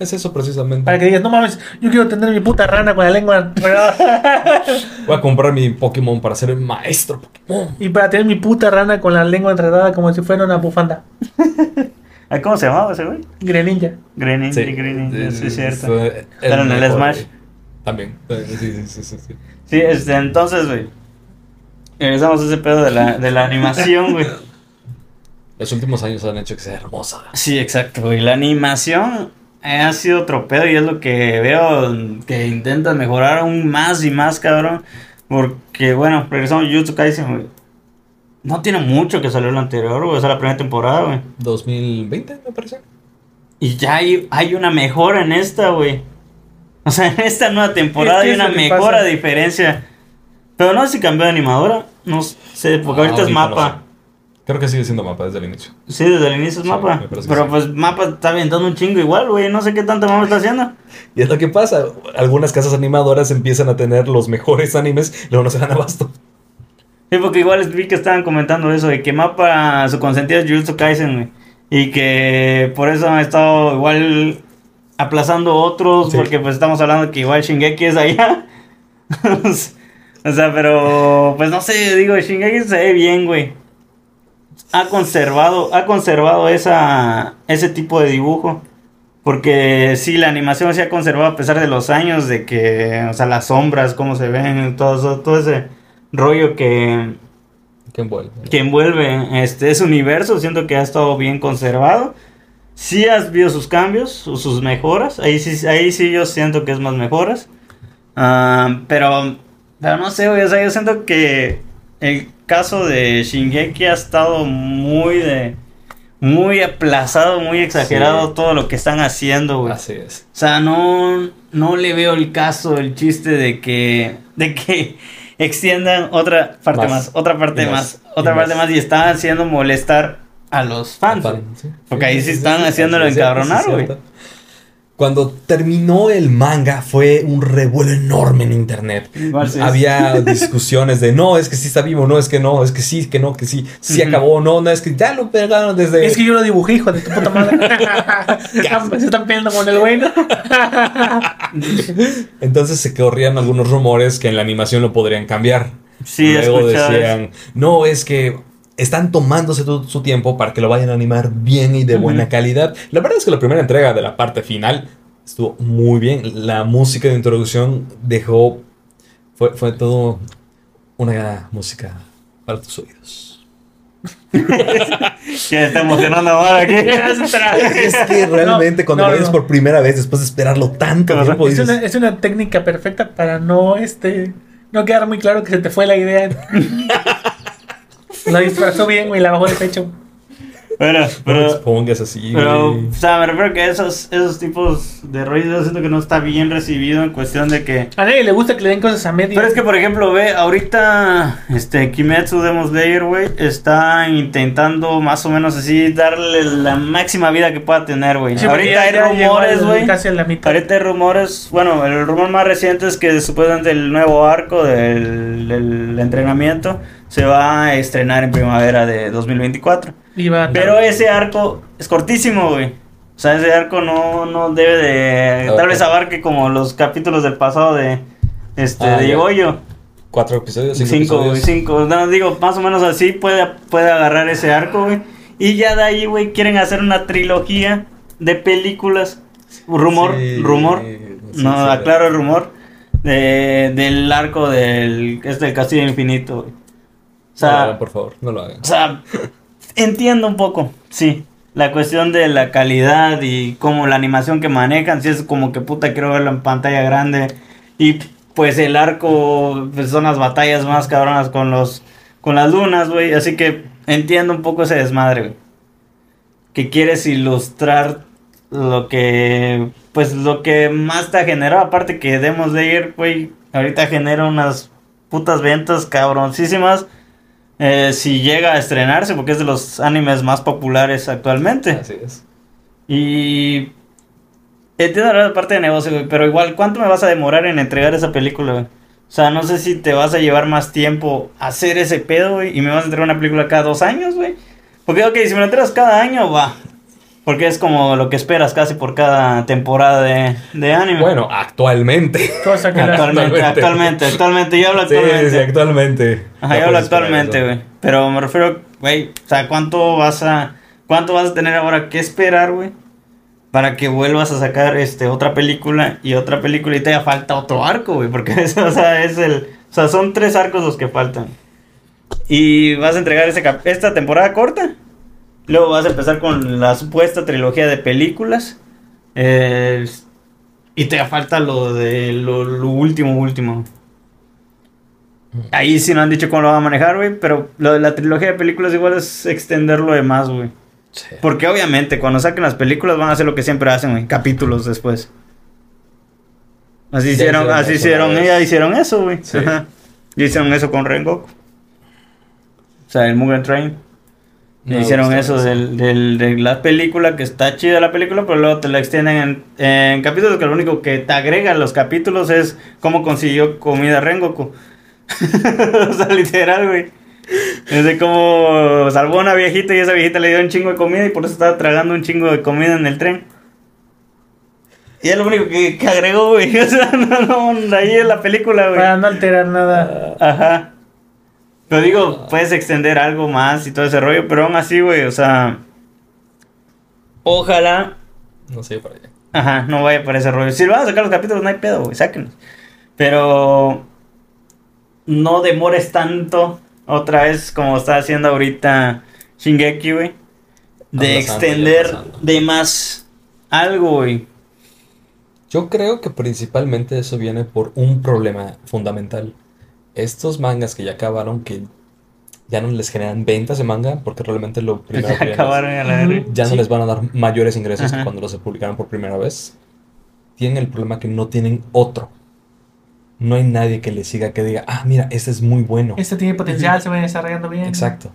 es eso precisamente. Para que digas, no mames, yo quiero tener mi puta rana con la lengua enredada. Voy a comprar mi Pokémon para ser el maestro Pokémon. y para tener mi puta rana con la lengua enredada como si fuera una bufanda. ¿ay, ¿cómo se llamaba ese güey? Greninja. Greninja, Greninja, sí, es cierto. Pero en el Smash. güey. También. Sí, sí, sí, sí, sí, sí. Sí, este, entonces, güey. Regresamos a ese pedo de la, de la animación, güey. Los últimos años han hecho que sea hermosa. Sí, exacto, güey. La animación eh, ha sido otro pedo y es lo que veo que intentan mejorar aún más y más, cabrón. Porque, bueno, regresamos a Jujutsu Kaisen. No tiene mucho que salió el anterior, güey. O sea, la primera temporada, güey. 2020, me parece. Y ya hay, hay una mejora en esta, güey. O sea, en esta nueva temporada Es hay es una mejora diferencia. Pero no sé si cambió de animadora. No sé, porque Ah, ahorita es ahorita no mapa. Creo que sigue siendo mapa desde el inicio. Sí, desde el inicio es Sí, mapa. Pero sí. pues mapa está aventando un chingo igual, güey. No sé qué tanto mapa está haciendo. Y es lo que pasa. Algunas casas animadoras empiezan a tener los mejores animes y luego no se dan abasto. Sí, porque igual vi que estaban comentando eso, de que Mapa, su consentido es Jujutsu Kaisen, güey. Y que por eso han estado igual aplazando otros, Sí. porque pues estamos hablando que igual Shingeki es allá. o sea, pero pues no sé, digo, Shingeki se ve bien, güey. Ha conservado, ha conservado esa, ese tipo de dibujo. Porque sí, la animación se ha conservado a pesar de los años, de que, o sea, las sombras, cómo se ven, todo, eso- todo ese rollo que, ¿Qué envuelve? que envuelve este ese universo, siento que ha estado bien conservado. Sí has visto sus cambios, sus, mejoras, ahí sí, ahí sí yo siento que es más mejoras. Ah, pero, pero no sé, o sea, yo siento que el caso de Shingeki ha estado muy de... Muy aplazado, muy exagerado Sí. todo lo que están haciendo, güey. Así es. O sea, no, no le veo el caso, el chiste de que, de que extiendan otra parte Más. más, otra parte más. más, otra parte más. más y están haciendo molestar a los fans. Sí. Porque ahí sí están haciéndolo encabronar, sí, güey. Cuando terminó el manga fue un revuelo enorme en internet. Había discusiones de no, es que sí está vivo, no, es que no, es que sí, que no, que sí, sí acabó, no, no, es que ya lo pegaron desde... Es que yo lo dibujé, hijo de tu puta madre. Se están peleando con el güey, ¿no? Entonces se corrían algunos rumores que en la animación lo podrían cambiar. Sí, Luego decían, no, es que están tomándose todo su tiempo para que lo vayan a animar bien y de buena calidad. La verdad es que la primera entrega de la parte final estuvo muy bien. La música de introducción dejó, fue, fue todo una música para tus oídos. Ya está emocionando ahora aquí. Es que realmente No, cuando no, lo ves no. por primera vez, después de esperarlo tanto Pero, tiempo, Es dices, una, es una técnica perfecta para no, este, no quedar muy claro que se te fue la idea. Lo disfrazó bien, güey, la bajó de pecho. Bueno, no me pero, expongas así. pero, güey". o sea, me refiero que esos, esos tipos de rollos yo siento que no está bien recibido en cuestión de que A nadie le gusta que le den cosas a medio. Pero es que, por ejemplo, ve, ahorita, este, Kimetsu Demon Slayer, güey, está intentando más o menos así darle la máxima vida que pueda tener, güey. Sí, ahorita hay rumores, güey. Casi a la mitad. Ahorita hay rumores, bueno, el rumor más reciente es que supuestamente el nuevo arco del, del entrenamiento se va a estrenar en primavera de 2024. Iba a- Pero ese arco es cortísimo, güey. O sea, ese arco no, no debe de... Tal vez abarque como los capítulos del pasado de... Este, Ah, de. Goyo. Cuatro episodios, cinco, Cinco, episodios. cinco. No, digo, más o menos así puede, puede agarrar ese arco, güey. Y ya de ahí, güey, quieren hacer una trilogía de películas. Rumor, Sí, rumor. sí, no, sí. aclaro el rumor. De, del arco del, este, del Castillo Infinito, güey. O no lo sea, hagan, por favor, no lo hagan. o sea, entiendo un poco, sí. La cuestión de la calidad y como la animación que manejan, si es como que puta quiero verlo en pantalla grande. Y pues el arco, pues son las batallas más cabronas con los con las lunas, güey. Así que entiendo un poco ese desmadre, güey. Que quieres ilustrar lo que, pues lo que más te ha generado. Aparte que Demos de ir, güey, ahorita genera unas putas ventas cabroncísimas. Eh, si llega a estrenarse, porque es de los animes más populares actualmente. Así es. Y entiendo la parte de negocio, güey, pero igual, ¿cuánto me vas a demorar en entregar esa película, güey? O sea, no sé si te vas a llevar más tiempo a hacer ese pedo, güey, y me vas a entregar una película cada dos años, güey. Porque, ok, si me la entregas cada año, va. Porque es como lo que esperas casi por cada temporada de, de anime. Bueno, actualmente. Cosa que actualmente, actualmente. actualmente, actualmente, yo hablo Sí, actualmente. sí, actualmente. Ajá, yo hablo actualmente, güey. Pero me refiero, güey, o sea, ¿cuánto vas a cuánto vas a tener ahora que esperar, güey? Para que vuelvas a sacar este otra película y otra película y te haga falta otro arco, güey, porque eso, o sea, es el, o sea, son tres arcos los que faltan. Y vas a entregar ese cap- esta temporada corta. Luego vas a empezar con la supuesta trilogía de películas. eh, y te falta lo de lo, lo último, último. Ahí sí no han dicho cómo lo van a manejar, güey. Pero lo de la trilogía de películas igual es extenderlo de más, güey. Sí. Porque obviamente cuando saquen las películas van a hacer lo que siempre hacen, güey. Capítulos después. Así Ya hicieron, hicieron así hicieron, ya hicieron eso, güey. Sí. Hicieron eso con Rengoku. O sea, el Mugen Train. No hicieron eso del, del- de la película, que está chida la película, pero luego te la extienden en, en capítulos que lo único que te agrega a los capítulos es cómo consiguió comida Rengoku. o sea, literal, güey. Es de cómo salvó a una viejita y esa viejita le dio un chingo de comida y por eso estaba tragando un chingo de comida en el tren. Y es lo único que, que agregó, güey. O sea, no, no, ahí en la película, güey. Para no alterar nada. Ajá. Pero digo, puedes extender algo más y todo ese rollo, pero aún así, güey, o sea. Ojalá. No sé, para allá. Ajá, no vaya por ese rollo. Si lo van a sacar los capítulos, no hay pedo, güey, sáquenlos. Pero. No demores tanto, otra vez, como está haciendo ahorita Shingeki, güey. De Aplazando extender de más algo, güey. Yo creo que principalmente eso viene por un problema fundamental. Estos mangas que ya acabaron, que ya no les generan ventas de manga, porque realmente lo primero Ya que es- acabaron a la verga. ya no Sí. les van a dar mayores ingresos Ajá. que cuando los se publicaron por primera vez. Tienen el problema que no tienen otro. No hay nadie que les siga que diga, ah, mira, este es muy bueno. Este tiene potencial, se va desarrollando bien. Exacto.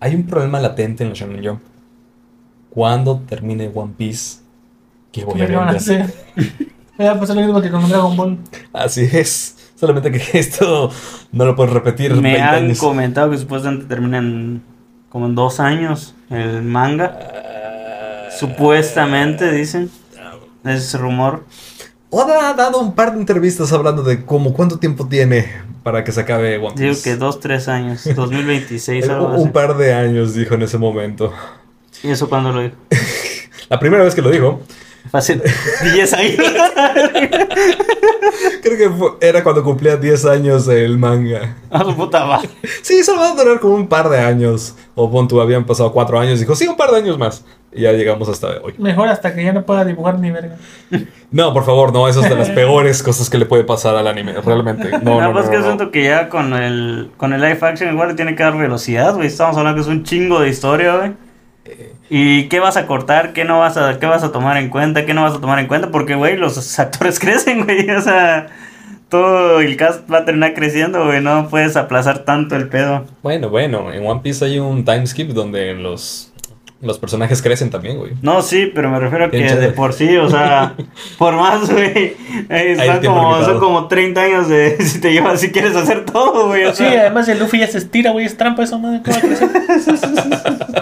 Hay un problema latente en la Shonen Jump. Cuando termine One Piece, ¿qué ¿Qué voy a hacer? Me va a pasar lo mismo que con Dragon Ball. Así es. Solamente que esto no lo puedes repetir. Me 20 han años. comentado que supuestamente terminan como en dos años el manga. Supuestamente dicen. Es rumor. Oda ha dado un par de entrevistas hablando de cómo cuánto tiempo tiene para que se acabe One Piece. Digo que dos, tres años. 2026 Eh, algo un, así. un par de años dijo en ese momento. ¿Y eso cuando lo dijo? La primera vez que lo dijo, Hace 10 años. creo que fue- era cuando cumplía 10 años el manga. A su puta madre. Sí, solo va a durar como un par de años. O pon tú, habían pasado 4 años. Dijo, sí, un par de años más. Y ya llegamos hasta hoy. Mejor hasta que ya no pueda dibujar ni verga. No, por favor, no. Eso es de las peores cosas que le puede pasar al anime. Realmente. No, No, no, no. pues no, que no. siento que ya con el, con el live action igual le tiene que dar velocidad, güey. Estamos hablando que es un chingo de historia, güey. ¿Y qué vas a cortar? ¿Qué no vas a, qué vas a tomar en cuenta? ¿Qué no vas a tomar en cuenta? Porque, güey, los actores crecen, güey. O sea, todo el cast va a terminar creciendo, güey. No puedes aplazar tanto el pedo. Bueno, bueno. En One Piece hay un time skip donde los, los personajes crecen también, güey. No, sí, pero me refiero a que de por sí, o sea, por más, güey. eh, son, como, son limitado. como 30 años de si te llevas, si quieres hacer todo, güey. O Sí, sea, además el Luffy ya se estira, güey. Es trampa eso, madre. ¿Cómo va a crecer?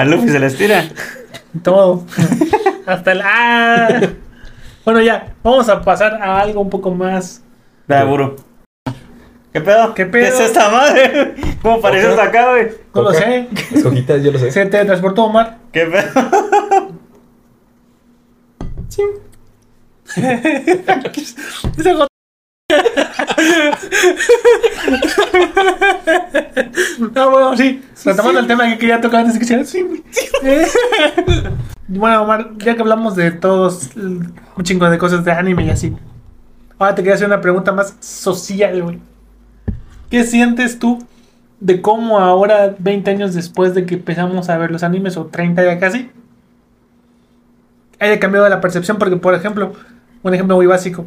A Luffy se les tira. Todo. Hasta el. ¡Ah! Bueno, ya. Vamos a pasar a algo un poco más. Vea, burro. ¿Qué pedo? ¿Qué pedo? es esta madre? ¿Cómo apareció Otra. hasta acá, güey? No lo sé. Escogita, yo lo sé. Se te transportó Omar. ¿Qué pedo? Ese jo- Ah, bueno, sí. Retomando el tema que quería tocar antes de que sí. bueno, Omar, ya que hablamos de todos un chingo de cosas de anime y así. Ahora te quería hacer una pregunta más social, güey. ¿Qué sientes tú de cómo ahora, 20 años después de que empezamos a ver los animes, o 30 ya casi, haya cambiado la percepción? Porque, por ejemplo, un ejemplo muy básico.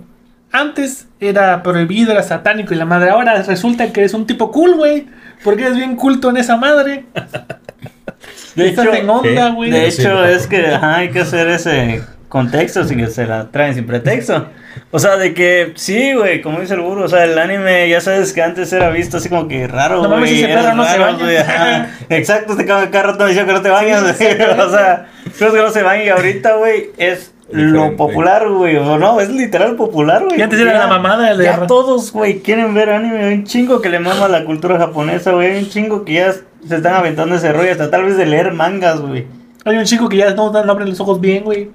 Antes era prohibido, era satánico y la madre. Ahora resulta que eres un tipo cool, güey. Porque eres bien culto en esa madre. De Estás hecho, en onda, güey. De hecho, es que ajá, hay que hacer ese contexto sin que se la traen sin pretexto. O sea, de que sí, güey, como dice el burro, o sea, el anime ya sabes que antes era visto así como que raro, No güey. mames, ese perro no se baña. Exacto, este rato me decía que no te bañas, Sí, güey. sí, sí. o sea, creo que no se baña y ahorita, güey, es lo popular, güey. O no, es literal popular, güey. Y antes era Ya- la mamada de- Ya todos, güey, quieren ver anime. Hay un chingo que le mama la cultura japonesa, güey. Hay un chingo que ya se están aventando ese rollo, hasta tal vez de leer mangas, güey. Hay un chico que ya no, no abre los ojos bien, güey.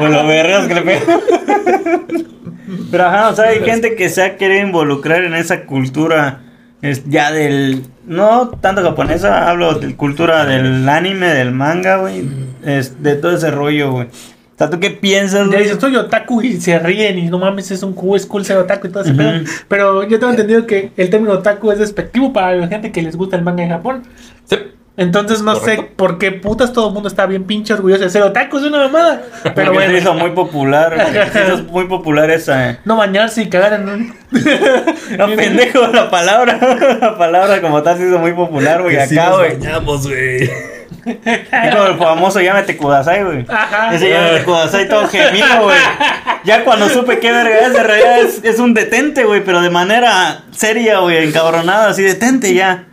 O lo vergas que le pegan. Pero ajá, o sea, hay gente que se ha querido involucrar en esa cultura es ya del. No tanto japonesa, hablo de cultura del anime, del manga, güey. Es de todo ese rollo, güey. O sea, ¿tú qué piensas, güey? dices, soy otaku y se ríen y no mames, es un cool, es cool ser otaku y todo ese Ujú. pedo. Pero yo tengo entendido que el término otaku es despectivo para la gente que les gusta el manga en Japón. Sí. Entonces no Correcto. sé por qué putas todo el mundo está bien pinche orgulloso de ser otaku, es una mamada. Pero Pero se bueno, hizo muy popular, güey. Se hizo muy popular esa. no bañarse y cagar en un... No, pendejo, la palabra. La palabra como tal se hizo muy popular, güey. Que sí Acá, nos güey. bañamos, güey. Es como el famoso llámate Kudasai, güey. Ajá. Ese llámate Kudasai todo gemido, güey. Ya cuando supe qué verga es, en realidad es, es un detente, güey, pero de manera seria, güey, encabronada, así detente ya.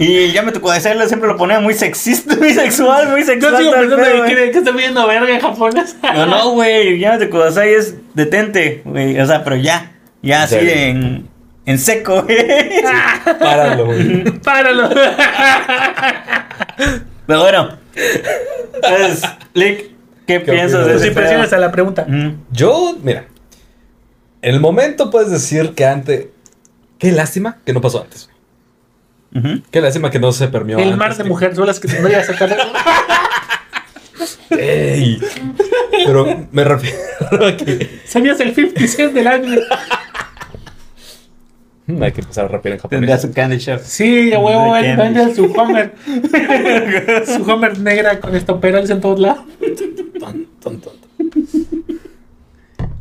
Y ya me tocó decirle, siempre lo ponía muy sexista, muy sexual, muy Yo sexual. sigo todo el pensando pedo, que, güey. que, estoy viendo verga en japonés. No, no, güey, ya Kudasai es detente, güey. O sea, pero ya, ya ¿En así serio? en, en seco, güey. Páralo, güey. Páralo. Pero bueno, entonces, Lick, ¿qué, ¿Qué piensas de Tus impresiones a la pregunta. Yo, mira. En el momento puedes decir que antes. Qué lástima que no pasó antes. Qué lástima que no se permió El antes mar de que- mujeres son las que tendría que sacar. Ey. Pero me refiero a que. ¿Sabías el 50 cent del año? Hay que empezar a rapear en Tendría japonés. su candy shop. Sí, a huevo, él vende su Homer. su Homer negra con estoperoles en todos lados. Ton, ton, ton, ton.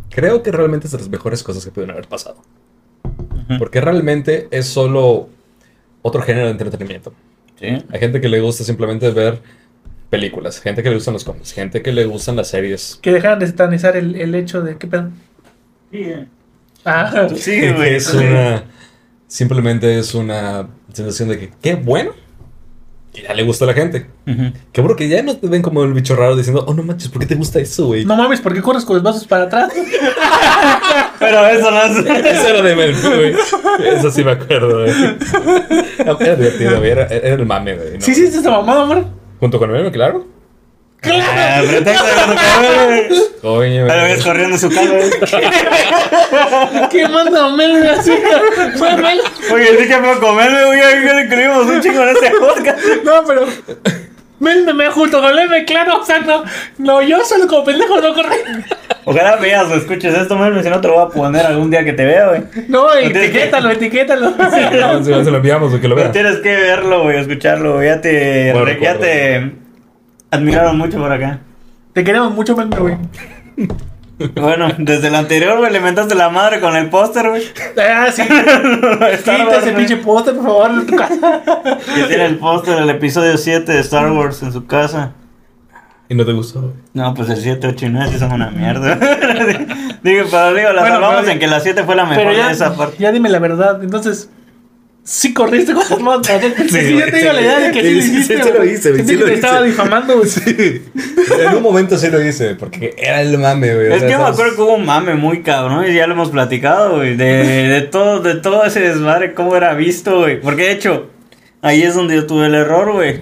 Creo que realmente es de las mejores cosas que pudieron haber pasado. Porque realmente es solo otro género de entretenimiento. Sí. Hay gente que le gusta simplemente ver películas, gente que le gustan los cómics, gente que le gustan las series. Que dejaran de satanizar el, el hecho de. ¿Qué pedo? Ah, Sí, güey. es una. Simplemente es una sensación de que qué bueno. Y ya le gusta a la gente. Ujú. Qué bueno que ya no te ven como el bicho raro diciendo, oh no manches, ¿por qué te gusta eso, güey? no mames, ¿por qué corres con los brazos para atrás? Pero eso no es. Eso era de Melfi, güey. Eso sí me acuerdo, güey. Era divertido, güey. Era, era el mame, güey. ¿no? Sí, sí, esa mamada, amor. Junto con el meme, claro. Ah, su cabello. Coño, Ahora güey. ves corriendo su cabello. ¿Qué manda Mel así? Fue Mel. Oye, sí que me voy a comerme, güey. Que le incluimos un chingo en este podcast. No, pero. Mel me me junto con Mel, claro. O sea, no. No, yo solo como pendejo no corre. Ojalá veas o escuches esto, Melvin, si no te lo voy a poner algún día que te vea, güey. No, etiquétalo, etiquétalo. No, se se lo enviamos, güey, que lo vean. tienes que verlo, güey, escucharlo. Ya te, ya te admiraron mucho por acá. Te queremos mucho, Mel, güey. Bueno, desde el anterior, güey, le mentaste la madre con el póster, güey. Ah, sí. Quita ese pinche póster, por favor, en tu casa. Que tiene el póster del episodio 7 de Star Wars en su casa. Y no te gustó, güey. No, pues el 7, 8 y 9 sí son una mierda. digo, pero digo, las Bueno, salvamos pero- en que la 7 fue la mejor Pero de ya, esa parte. ya dime la verdad. Entonces, sí corriste con las manos. Sí, sí, yo te digo la idea de que sí, lo Sí, sí, hiciste. sí lo hice, sí lo te estaba difamando, güey. En un momento sí lo hice, porque era el mame, güey. Es que yo me acuerdo que hubo un mame muy cabrón y ya lo hemos platicado, güey. De, de todo, de todo ese desmadre, cómo era visto, güey. Porque de hecho, ahí es donde yo tuve el error, güey.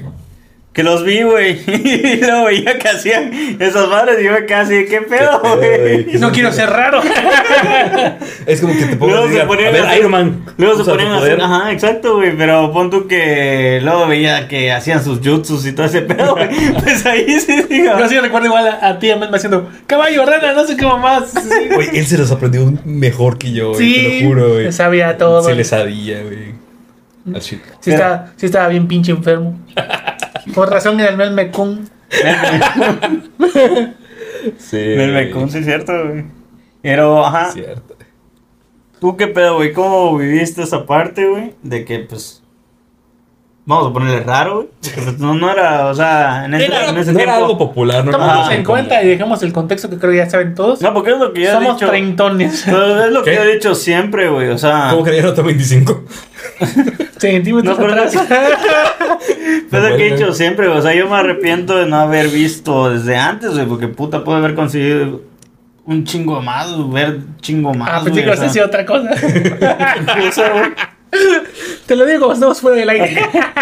Que los vi, güey. Y luego veía que hacían esas madres y yo así, ¿qué pedo, güey? No quiero ser raro. Es como que te pongas Luego a se decir, ponían a ver, a Iron Man. Luego se ponían a hacer, ajá, exacto, güey, pero pon tú que luego veía que hacían sus jutsus y todo ese pedo, güey. Pues ahí sí, digo. Yo sí recuerdo igual a, a ti, a Mel, me haciendo caballo, rana, no sé qué mamás. Sí, Güey, él se los aprendió mejor que yo, güey. Te lo juro, güey. sabía todo. Se le sabía, güey. Al shit. Sí estaba, sí estaba bien pinche enfermo. Por razón en el Mel Mekun. Sí. El Mekun, sí es cierto, güey. Pero, ajá, Cierto. ¿tú qué pedo, güey? ¿Cómo viviste esa parte, güey? De que, pues, vamos a ponerle raro, güey. No, no era, o sea, en ese, Era- en ese no tiempo... era algo popular, no Tomamos en cuenta y dejemos el contexto que creo que ya saben todos. No, porque es lo que yo he Somos dicho. treintones. Pero es lo que ¿Qué? yo he dicho siempre, güey. O sea, ¿Cómo creyeron hasta 25? Centímetros No, pero atrás. pues es lo que he dicho siempre, güey. O sea, yo me arrepiento de no haber visto desde antes, güey. Porque puta, puedo haber conseguido un chingo más, ver chingo más. Ah, pensé güey, que ibas a o decir sea. otra cosa. Te lo digo como estamos fuera del aire.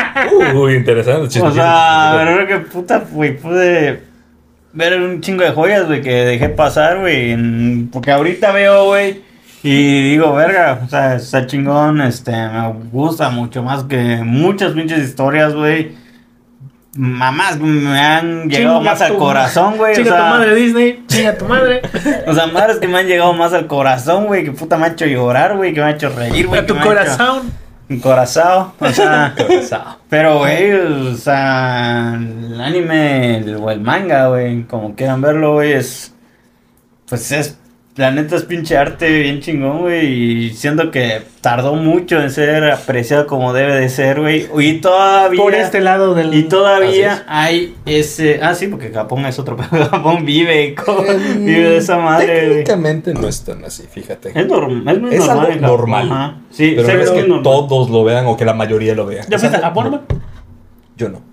Uy, interesante. O chiste, sea, chiste, creo que puta, güey, pude ver un chingo de joyas, güey, que dejé pasar, güey. Porque ahorita veo, güey, y digo, verga, o sea, está chingón, este, me gusta mucho más que muchas pinches historias, güey. Mamás me han llegado Chinga más al tu- corazón, güey. O Chinga tu sea, madre Disney. Chinga tu madre. o sea, madres que me han llegado más al corazón, güey, que puta me ha hecho llorar, güey, que me ha hecho reír, güey. A tu ha hecho- corazón. Mi corazón, o sea. Pesado. Pero, güey, o sea, el anime el- o el manga, güey, como quieran verlo, güey, es. Pues es la neta es pinche arte bien chingón, güey. Y siento que tardó mucho en ser apreciado como debe de ser, güey. Y todavía. Por este lado del. Y todavía es. hay ese. Ah, sí, porque Japón es otro. pero Japón vive, co- Eh, vive de esa madre, güey. Técnicamente no es tan así, fíjate. Es, norm- es muy Es normal. algo normal. Ajá. Sí, Pero no es que normal. todos lo vean o que la mayoría lo vea. ¿Ya fuiste a Japón? Yo no.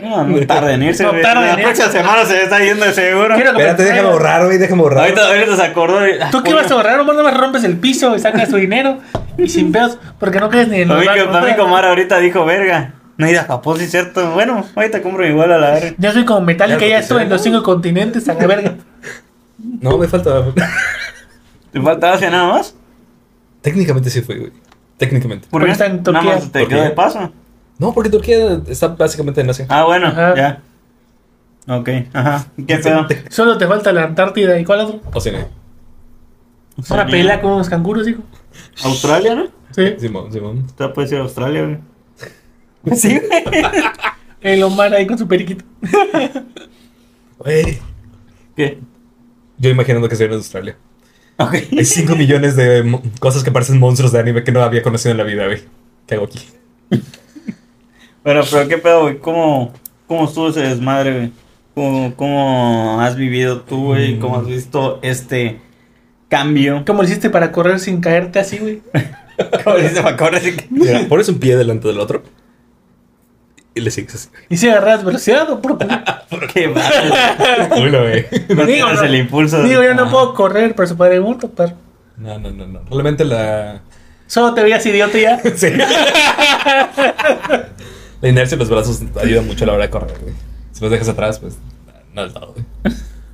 No, no tarda en irse, No güey. tarda en La irse. próxima semana se está yendo de seguro. Quiero me Espérate, déjame ahorrar, güey, déjame ahorrar. Ahorita, ahorita se acordó de. ah, ¿Tú qué vas a ahorrar? Nomás nada más rompes el piso y sacas tu dinero y sin pedos, porque no crees ni en Para mí, los que- bancos. para mí, Comar ahorita dijo, verga. No ir a Japón, sí, cierto. Bueno, ahorita compro igual a la verga. Yo soy como Metallica, Claro ya que estuve en los cinco continentes, a la verga. No, me falta. ¿Te falta Asia nada más? Técnicamente sí fue, güey. Técnicamente. Porque está en Nada Turquía. más te quedó de paso. No, porque Turquía está básicamente en Asia. Ah, bueno, Ajá. ya. Ok, ajá. ¿Qué pedo? Solo te falta la Antártida y cuál otro. O sea, no. Una pelea con unos canguros, hijo. Australia, ¿no? Sí. Simón, Simón. Usted puede ser Australia, güey. Sí, güey. El Omar ahí con su periquito. Güey. ¿Qué? Yo imaginando que soy en Australia. Ok. Hay 5 millones de cosas que parecen monstruos de anime que no había conocido en la vida, güey. ¿Qué hago aquí? Bueno, pero ¿qué pedo, güey? ¿Cómo, ¿Cómo estuvo ese desmadre, güey? ¿Cómo, ¿Cómo has vivido tú, güey? ¿Cómo has visto este cambio? ¿Cómo lo hiciste para correr sin caerte así, güey? ¿Cómo dice Macorra? Así que- Mira, pones un pie delante del otro y le sigues así. ¿Y si agarras velocidad o por ¿Qué no, güey. No Digo, no. el impulso. de- Digo, yo no Ah. puedo correr, pero se pregunto, pero... No, no, no, no. Realmente la. Solo te veías idiota ya. Sí. La inercia en los brazos ayuda mucho a la hora de correr, güey. Si los dejas atrás, pues. No del todo, güey.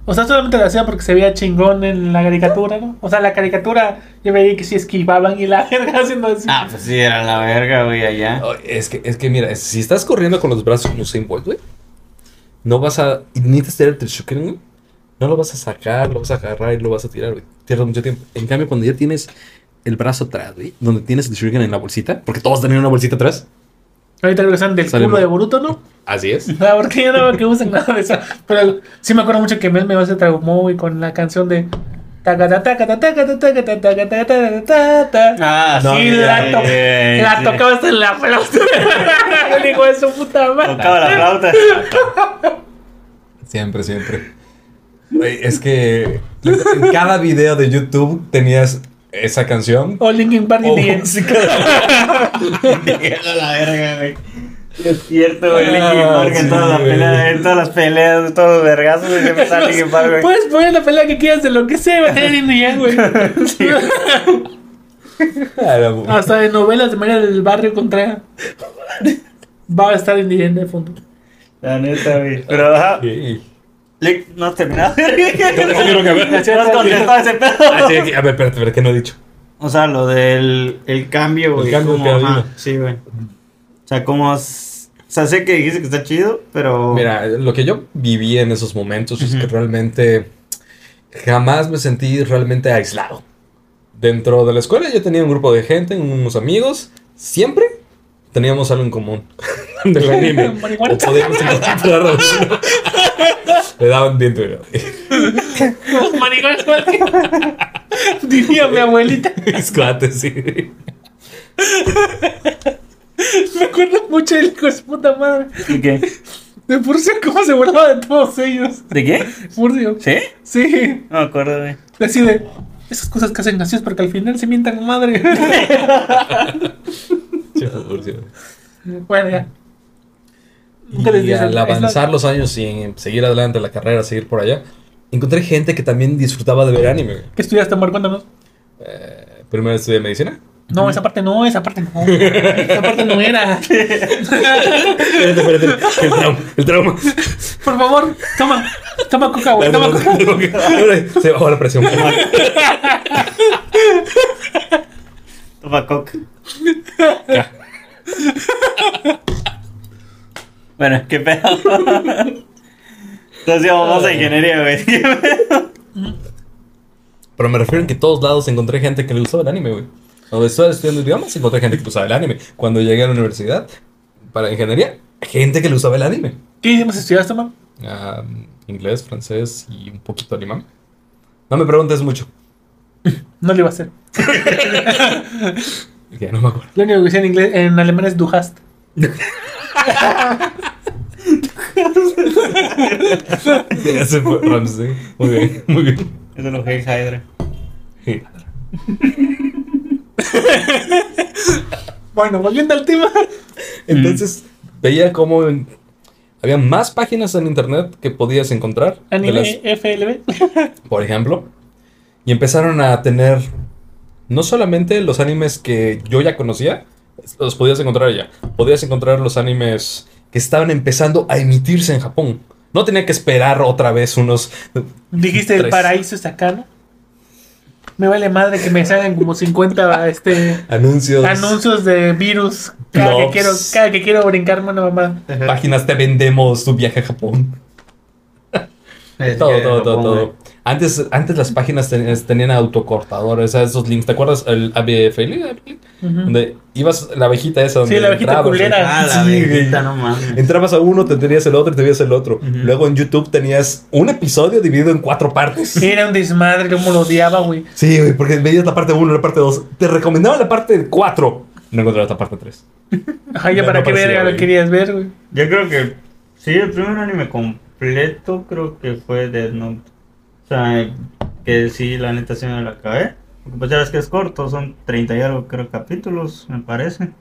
O sea, solamente lo hacía porque se veía chingón en la caricatura, ¿no? O sea, la caricatura yo veía que sí esquivaban y la verga haciendo así. Ah, pues sí, era la verga, güey, allá. Oh, Es que, es que mira, si estás corriendo con los brazos como Usain Bolt, güey, no vas a. Y necesitas tirar el Trishuken, güey. No lo vas a sacar, lo vas a agarrar y lo vas a tirar, güey. Pierdes mucho tiempo. En cambio, cuando ya tienes el brazo atrás, güey, donde tienes el Trishuken en la bolsita, porque todos tenían una bolsita atrás. Ahorita regresan del culo de Boruto, ¿no? Así es. Ah, porque yo no veo que usen nada de eso. Pero sí me acuerdo mucho que Mel me se traumó y con la canción de. Ah, No, y sí, la, to- tocaba hasta en la flauta. El hijo de su puta madre. Tocaba la flauta. Siempre, siempre. Es que en cada video de YouTube tenías esa canción. O Linkin Park y. Era la verga, güey. Es cierto, güey. Ah, Linkin Park en sí, todas las peleas, en todas las peleas, en todos los vergazos, güey, siempre está Linkin Park, güey. Puedes poner la pelea que quieras de lo que sea, va a tener Indie Yang, güey. Ah, Hasta de novelas de María del Barrio contra. Va a estar Indie Yang de fondo. La neta, güey. Pero, ajá. Sí. Lick, no has terminado. no, no, no, No has contestado ese pedo. Ah, sí, sí, a ver, espérate, espérate, ¿qué no he dicho? O sea, lo del el cambio, güey. El cambio como, ajá. Sí, güey. O sea, como... O sea, sé que dijiste que está chido, pero... Mira, lo que yo viví en esos momentos es que realmente jamás me sentí realmente aislado. Dentro de la escuela yo tenía un grupo de gente, unos amigos, siempre teníamos algo en común del anime. O podíamos encontrar. Le daban diente. Los maricones. Diría mi abuelita. Escuate, sí. Me acuerdo mucho del hijo de su puta madre. ¿De qué? De Furcio, cómo se burlaba de todos ellos. ¿De qué? Furcio. ¿Sí? Sí. No me acuerdo, güey. Así de. Esas cosas que hacen graciosos porque al final se mientan madre. Furcio. bueno, ya. Nunca les Y dices, al la- avanzar los años y seguir adelante la carrera, seguir por allá, encontré gente que también disfrutaba de ver anime. güey. ¿Qué estudiaste, amor? Cuéntanos. Eh, primero estudié medicina. No, esa parte no, esa parte no. Esa parte no era. Espérate, espérate. El trauma. El trauma. Por favor, toma. Toma coca, güey. Toma coca. Se bajó la presión. Toma coca. Bueno, qué pedo. Entonces vamos a ingeniería, güey. ¿Qué pedo? Pero me refiero en que en todos lados encontré gente que le gustaba el anime, güey. Cuando estaba estudiando idiomas, encontré gente que le gustaba el anime. Cuando llegué a la universidad, para ingeniería, gente que le gustaba el anime. ¿Qué idiomas estudiaste, man? Ah, inglés, francés y un poquito alemán. No me preguntes mucho. No lo iba a hacer. Ya no me acuerdo. Lo único que decía en inglés, en alemán es du hast. Ya se fue Ramsey. Muy bien, muy bien. Eso es lo que es Hydra. Sí. Bueno, volviendo al tema. Entonces, veía cómo en- había más páginas en internet que podías encontrar. de Anime las- FLB. por ejemplo. Y empezaron a tener no solamente los animes que yo ya conocía, los podías encontrar allá. Podías encontrar los animes que estaban empezando a emitirse en Japón. No tenía que esperar otra vez unos... Dijiste el paraíso es acá, ¿no? Me vale madre que me salgan como 50 este, Anuncios. anuncios de virus cada que, quiero, cada que quiero brincarme una mamá. Páginas te vendemos tu viaje a Japón. Todo, todo, todo, todo. Antes, antes las páginas ten- tenían autocortadores, o sea, esos links. ¿Te acuerdas el ABFL? Ujú. Donde ibas la abejita esa donde Sí, la abejita culera. Ah, la Sí, güey. no mames. Entrabas a uno, te tenías el otro y te veías el otro. Luego en YouTube tenías un episodio dividido en cuatro partes. Era un desmadre, como lo odiaba, güey. Sí, güey, porque veías la parte 1, la parte 2. Te recomendaba la parte 4. No encontrabas la parte 3. Ajá, ya No, para no qué verga lo querías ver, güey. Yo creo que sí, el primer anime completo creo que fue Death Note. Sea, que sí, la neta sí me la acabé. Porque pues ya ves que es corto, son 30 y algo creo capítulos, me parece.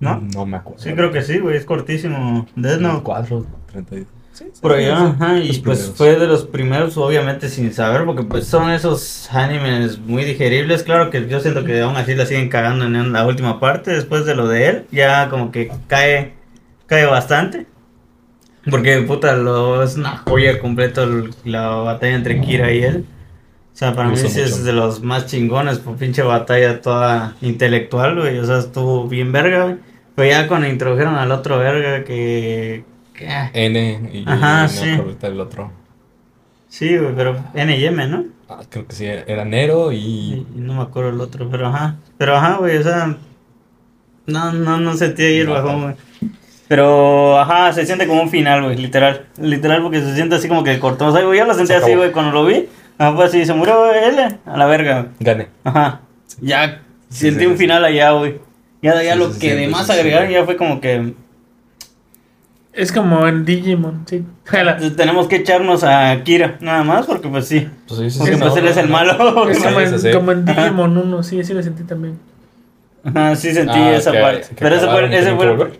¿No? No me acuerdo. Sí, creo que sí, güey, es cortísimo. Death Note. 4, 32. Sí, sí, Por allá, sí. ajá, y pues primeros. fue de los primeros, obviamente sin saber, porque pues son esos animes muy digeribles. Claro que yo siento que aún así la siguen cagando en la última parte, después de lo de él, ya como que cae, cae bastante. Porque puta, lo, es una joya completo el- la batalla entre Kira y él. O sea, para mí sí es de los más chingones, por pinche batalla toda intelectual, güey. O sea, estuvo bien verga, güey. Pero ya cuando introdujeron al otro verga que... que ah, N y Ajá, sí. el otro. Sí, güey, pero N y M, ¿no? Ah, creo que sí, era Nero Y, y. no me acuerdo el otro, pero ajá. Pero ajá, güey, o sea. No, no, no sentí ahí el bajón, güey. Pero, ajá, se siente como un final, güey, literal. Literal, porque se siente así como que cortó. O sea, güey, yo lo sentí Se así, güey, cuando lo vi. Ajá, pues así, se murió L, a la verga, güey. Gané. Ajá. Ya Sí, sentí sí, un sí. final allá, güey. Ya, ya Sí, lo que sí, de sí, más sí, sí. agregaron ya fue como que Es como en Digimon, sí. Tenemos que echarnos a Kira, nada más, porque pues sí. Pues sí, sí, Porque sí, pues no, él es el no. malo. Es Sí, como en, sí. como en. Digimon 1, sí, sí lo sentí también. Ajá, sí sentí Ah, esa que- parte. que Pero ese fue, ese fue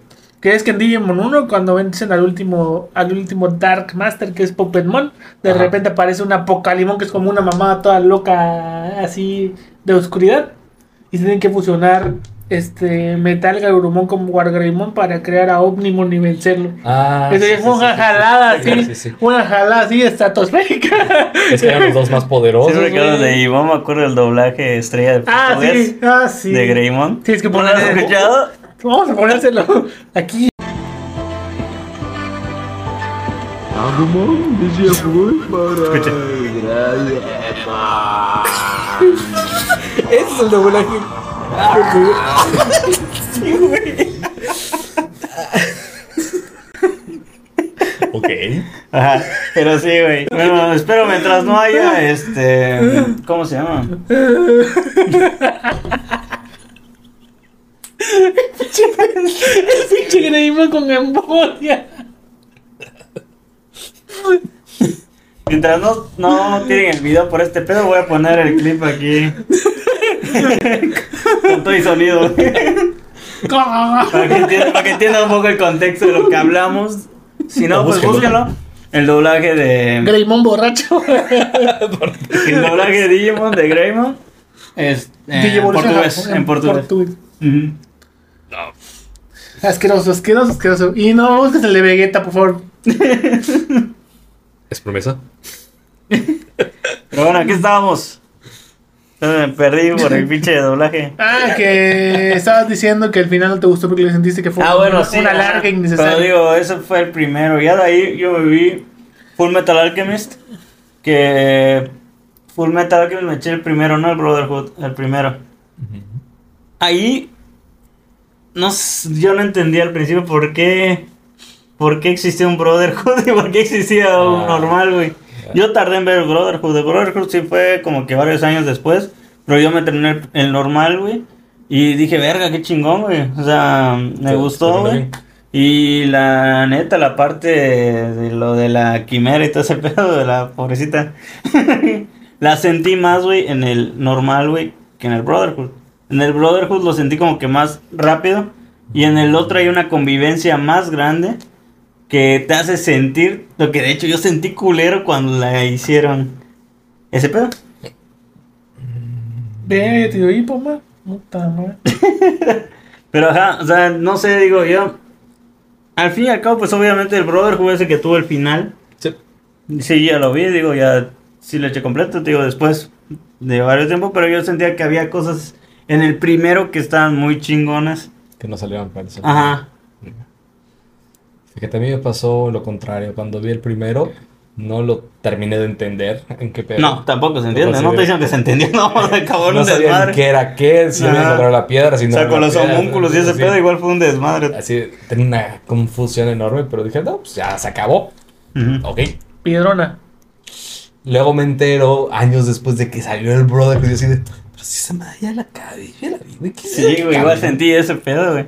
que es que en Digimon 1, cuando vencen al último, al último Dark Master, que es Puppetmon, de Ajá. repente aparece una Pocalimon que es como una mamá toda loca, así de oscuridad. Y tienen que fusionar este Metal Garurumon con Wargreymon para crear a Omnimon y vencerlo. Ah, sí, sí, sí, una sí, jalada sí, así, sí, sí. una jalada así estratosférica. Es que eran los dos más poderosos. Siempre que güey. hablas de Iván me acuerdo del doblaje estrella de ah, sí, ah, sí. de Greymon. Tienes que ¿No lo has escuchado? Vamos a ponérselo aquí. Escucha. Ese es el doblaje. ok. Ajá, pero sí, güey. Bueno, espero mientras no haya, este... ¿Cómo se llama? El pinche Greymon con embolia. Mientras no, no tiren el video por este pedo, voy a poner el clip aquí. Con todo y sonido. Para que, entiendan, para que entiendan un poco el contexto de lo que hablamos. Si no, pues Búsquenlo. búsquenlo. El doblaje de... Greymon borracho. El doblaje de Digimon de Greymon es eh, en Digimon portugués. En portugués. Ujú. Asqueroso, asqueroso, asqueroso. Y no busques el de Vegeta, por favor. ¿Es promesa? Pero bueno, aquí estábamos. Ya Me perdí por el pinche doblaje. Ah, que estabas diciendo que al final no te gustó porque le sentiste que fue Ah, bueno, una, sí. una larga Pero innecesaria. digo, ese fue el primero. Ya de ahí yo me vi Full Metal Alchemist. Que Full Metal Alchemist me eché el primero, no el Brotherhood, el primero. Ahí no, yo no entendía al principio por qué, por qué existía un Brotherhood y por qué existía un Ah. normal, güey. Yo tardé en ver el Brotherhood. El Brotherhood sí fue como que varios años después. Pero yo me terminé el, el normal, güey. Y dije, verga, qué chingón, güey. O sea, me Sí, gustó, güey. Y la neta, la parte de lo de la quimera y todo ese pedo de la pobrecita. la sentí más, güey, en el normal, güey, que en el Brotherhood. En el Brotherhood lo sentí como que más rápido. Y en el otro hay una convivencia más grande que te hace sentir lo que de hecho yo sentí culero cuando la hicieron. ¿Ese pedo? Ve, tío, y poma. Puta madre. Pero ajá, o sea, no sé, digo yo. Al fin y al cabo, pues obviamente el Brotherhood ese que tuvo el final. Sí. Sí, ya lo vi, digo, ya sí lo eché completo, digo, después de varios tiempos, pero yo sentía que había cosas en el primero que estaban muy chingonas. Que no salieron para eso. Ajá. Fíjate, a mí me pasó lo contrario. Cuando vi el primero, no lo terminé de entender en qué pedo. No, tampoco se entiende, no te dicen que se entendió, no, acabó No un sabían desmadre. qué era qué, si Ajá. encontrado la piedra, si O no sea, era con los piedra, homúnculos y ese pedo igual fue un desmadre. Así, tenía una confusión enorme, pero dije, no, pues ya se acabó. Ok. Piedrona. Luego me entero, años después de que salió el brother, que yo así de, pero si esa madre ya la acabé, ya la vi, güey, ¿qué Sí, güey, igual sentí ese pedo, güey.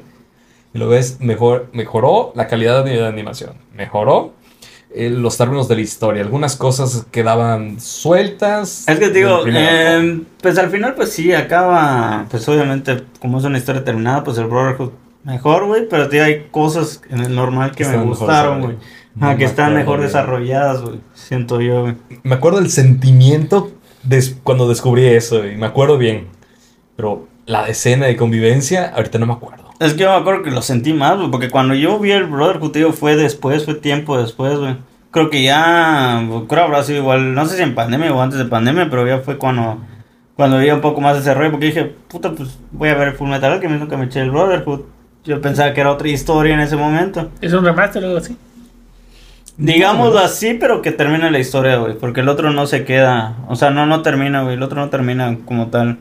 Y lo ves, mejor, mejoró la calidad de animación, mejoró eh, los términos de la historia. Algunas cosas quedaban sueltas. Es que te digo, eh, pues al final pues sí, acaba, pues obviamente como es una historia terminada, pues el Brotherhood mejor, güey, pero digo, hay cosas en el normal que me gustaron, güey. Ah, que están mejor desarrolladas, güey, siento yo, güey. Me acuerdo el sentimiento des- cuando descubrí eso, y me acuerdo bien. Pero la escena de convivencia, ahorita no me acuerdo. Es que yo me acuerdo que lo sentí más, güey, porque cuando yo vi el Brotherhood, digo, fue después, fue tiempo después, güey. Creo que ya, creo habrá sido igual, no sé si en pandemia o antes de pandemia, pero ya fue cuando, cuando vi un poco más ese rollo, porque dije, puta, pues voy a ver Full Metal que nunca me eché el Brotherhood. Yo pensaba que era otra historia en ese momento. Es un remaster o algo así. Digámoslo así, pero que termine la historia, güey, porque el otro no se queda, o sea, no, no termina, güey, el otro no termina como tal.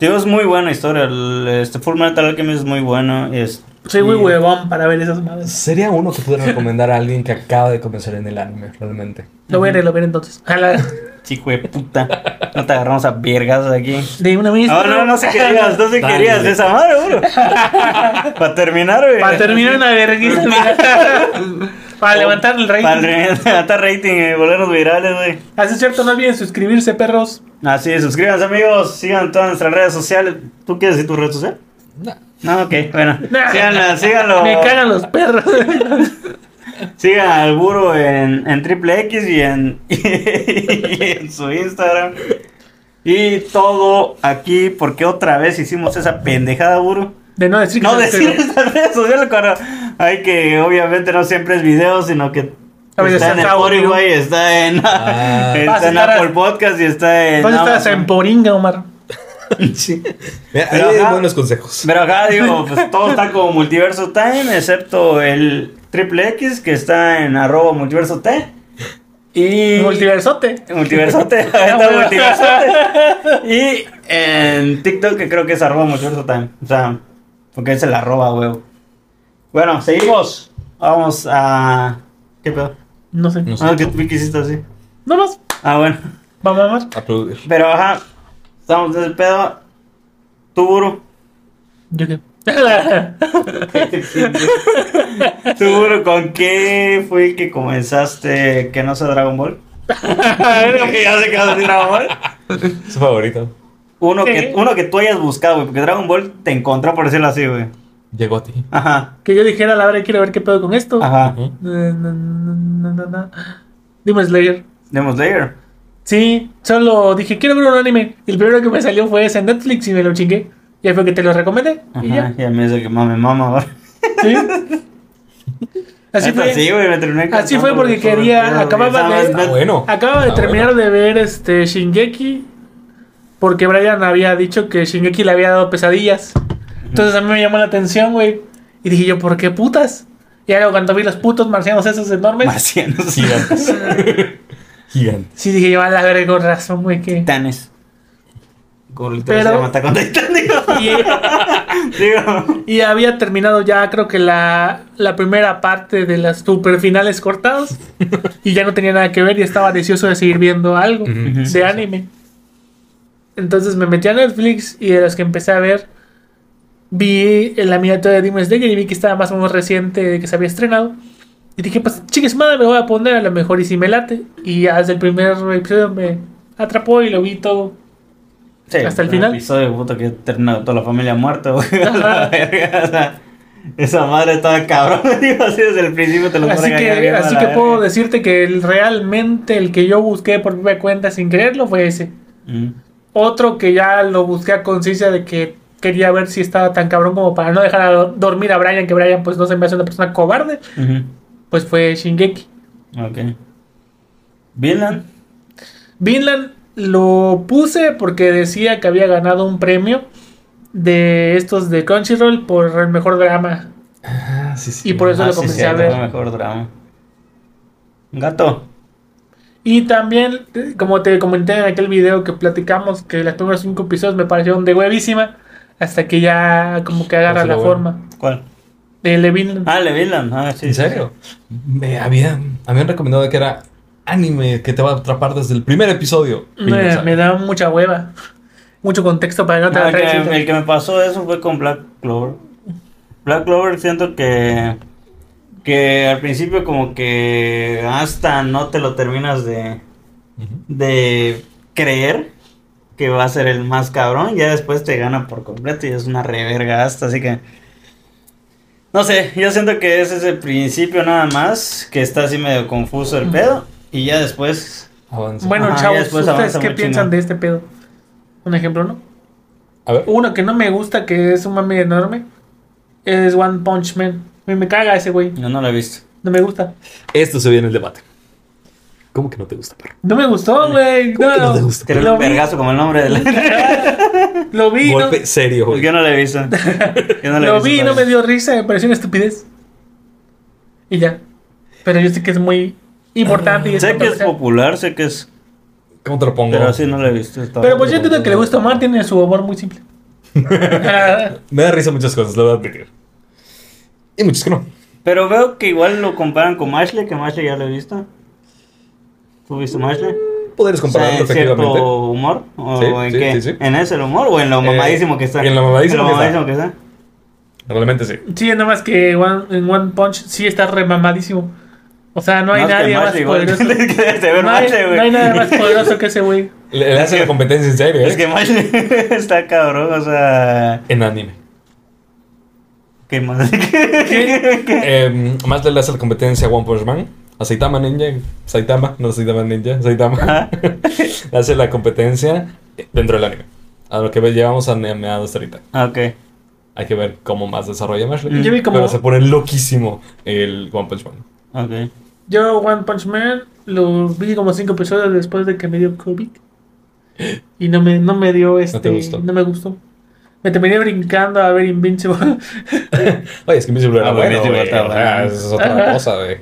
Digo, es muy buena historia, el, este Full Metal Alchemist es muy bueno, es... Soy muy y- huevón para ver esas madres. Sería uno que pudiera recomendar a alguien que acaba de comenzar en el anime, realmente. Lo voy a ver, lo voy a ver entonces. La- Chico de puta. No te agarramos a vergas aquí. De una vez. No, no, no sé querías, no sé Dale. querías de esa madre, bro. Para terminar, güey. Para terminar una vergüenza. Para levantar el Para rating. levantar rating y volvernos virales, güey. Así es cierto, no olviden suscribirse, perros. Así es, suscríbanse, amigos. Sigan todas nuestras redes sociales. ¿Tú quieres decir tu red social? No. No, ok, bueno. Síganla, síganlo. Me cagan los perros. Sigan al Buro en, en Triple X y en, y en su Instagram. Y todo aquí, porque otra vez hicimos esa pendejada, Buro. De no decir que No decir estas redes sociales cuando hay que, obviamente, no siempre es video, sino que está en. Spotify, está en, Ah. Está en estar a- Apple Podcast y está en. A estar hasta en. Poringa, Omar. Sí. Mira, Pero ahí hay buenos consejos. Pero acá digo, pues todo está como Multiverso Time, excepto el Triple X que está en arroba Multiverso T. Y. Multiversote. Multiversote, ahí está Multiversote. Y en TikTok que creo que es arroba Multiverso Time. O sea, porque es el arroba, huevo. Bueno, seguimos. Vamos a. ¿Qué pedo? No sé. No sé. Ah, que tú hiciste así. No más. Ah, bueno. Vamos. Aplaudir. Pero ajá. Estamos desde el pedo. Tu Buru. Yo qué. ¿Tú Buru, con qué fue que comenzaste que no sea Dragon Ball? que ya sé que vas a decir Dragon Ball. Su favorito. Uno, Sí. que, uno que tú hayas buscado, güey. Porque Dragon Ball te encontró, por decirlo así, güey. Llegó a ti. Ajá. que yo dijera, la verdad, quiero ver qué pedo con esto. Ajá. No, no. Dime Slayer. Demon Slayer. Sí, solo dije, quiero ver un anime. Y el primero que me salió fue ese en Netflix y me lo chingué. Y ahí fue que te lo recomendé. Y Ajá. ya. Y a mí eso que mame mama, güey. Sí. Así fue. Sí, güey, me terminé Así fue porque el quería- acababa de- me- bueno. Acaba de Está terminar bueno. de ver este Shingeki. Porque Brian había dicho que Shingeki le había dado pesadillas. Entonces a mí me llamó la atención, güey. Y dije yo, ¿por qué putas? Y luego cuando vi los putos marcianos esos enormes. Marcianos. Gigantes. Gigantes. Sí, dije yo, a la verga, con razón, güey, que. Titanes. Pero- se llama Attack on Titan, digo. Y, Digo. y había terminado ya, creo que la, la primera parte de las super finales cortados. y ya no tenía nada que ver y estaba deseoso de seguir viendo algo Ujú, de anime. Entonces me metí a Netflix y de los que empecé a ver, vi en la miniatura de Demon Slayer y vi que estaba más o menos reciente de que se había estrenado. Y dije, pues chicas madre, me voy a poner a lo mejor y si me late. Y ya desde el primer episodio me atrapó y lo vi todo. Sí, Hasta el final. episodio, puta, que termina toda la familia muerta, güey. A Ajá. la verga, o sea, esa madre estaba cabrón, digo, así desde el principio te lo Así que, así que puedo decirte que el- realmente el que yo busqué por mi cuenta sin quererlo fue ese. Mm. Otro que ya lo busqué a conciencia de que quería ver si estaba tan cabrón como para no dejar a dormir a Brian, que Brian pues no se me hace una persona cobarde, pues fue Shingeki. Ok. Vinland. Vinland lo puse porque decía que había ganado un premio de estos de Crunchyroll por el mejor drama. Ah, sí, sí. Y por eso Ah, lo comencé sí, a ver. mejor drama. Gato. Y también, eh, como te comenté en aquel video que platicamos, que las primeros cinco episodios me parecieron de huevísima, hasta que ya como que agarra Pues la bueno. forma. ¿Cuál? De Levin. Ah, el de Vinland. Ah, sí. ¿En serio? Me habían, habían recomendado que era anime que te va a atrapar desde el primer episodio. Me, da mucha hueva. Mucho contexto para que no te No, que, el que me pasó eso fue con Black Clover. Black Clover siento que que al principio como que hasta no te lo terminas de de creer que va a ser el más cabrón, ya después te gana por completo y es una reverga hasta, así que no sé, yo siento que ese es el principio nada más, que está así medio confuso el pedo y ya después avanza. Bueno, Ajá, chavos, después ¿ustedes qué piensan de este pedo? Un ejemplo, ¿no? A ver. Uno que no me gusta, que es un mame enorme, es One Punch Man. Me, me caga ese güey. yo no lo he visto. No me gusta. Esto se viene el debate. ¿Cómo que no te gusta, perro? No me gustó, güey. ¿Cómo que no te gusta? Lo un vergazo como el nombre del lo vi, no, Golpe serio, güey. yo no lo he visto. Yo no lo he lo visto vi, no me dio risa, me pareció una estupidez. Y ya. Pero yo sé que es muy importante. y es Sé que es popular, sé que es ¿Cómo te lo pongo? pero sí no lo he visto. Pero pues yo entiendo que le gusta a Omar, tiene su humor muy simple. Ah, Me da risa muchas cosas, lo voy a admitir. Y muchas que no. Pero veo que igual lo comparan con Ashley, que Ashley ya lo he visto. ¿Tú viste Ashley? Podrías compararlo, ¿En cierto efectivamente. humor? ¿O Sí, en sí, qué? sí, sí. ¿En ese el humor o en lo Eh, mamadísimo que está? en lo mamadísimo En que está. mamadísimo que está. Realmente sí. sí, nada más que One- en One Punch sí está remamadísimo. O sea, no hay Más nadie más poderoso. No hay, no hay nada más poderoso que ese güey. Le, le hace la competencia en serio, ¿eh? Es que Ashley está cabrón, o sea... En anime. ¿Qué más? Eh, más le hace la competencia a One Punch Man. A Saitama Ninja. Saitama, no Saitama Ninja. Saitama. Le hace la competencia dentro del anime. A lo que llevamos animado hasta ahorita. Ah, ok. Hay que ver cómo más desarrolla Ashley. Yo vi como- Pero se pone loquísimo el One Punch Man. Ok. Yo One Punch Man lo vi como cinco episodios después de que me dio COVID. Y no me, no me dio este. te gustó? No me gustó. Me terminé brincando a ver Invincible. Oye, es que Invisible era Ah, bueno, Invincible O sea, es otra cosa, güey.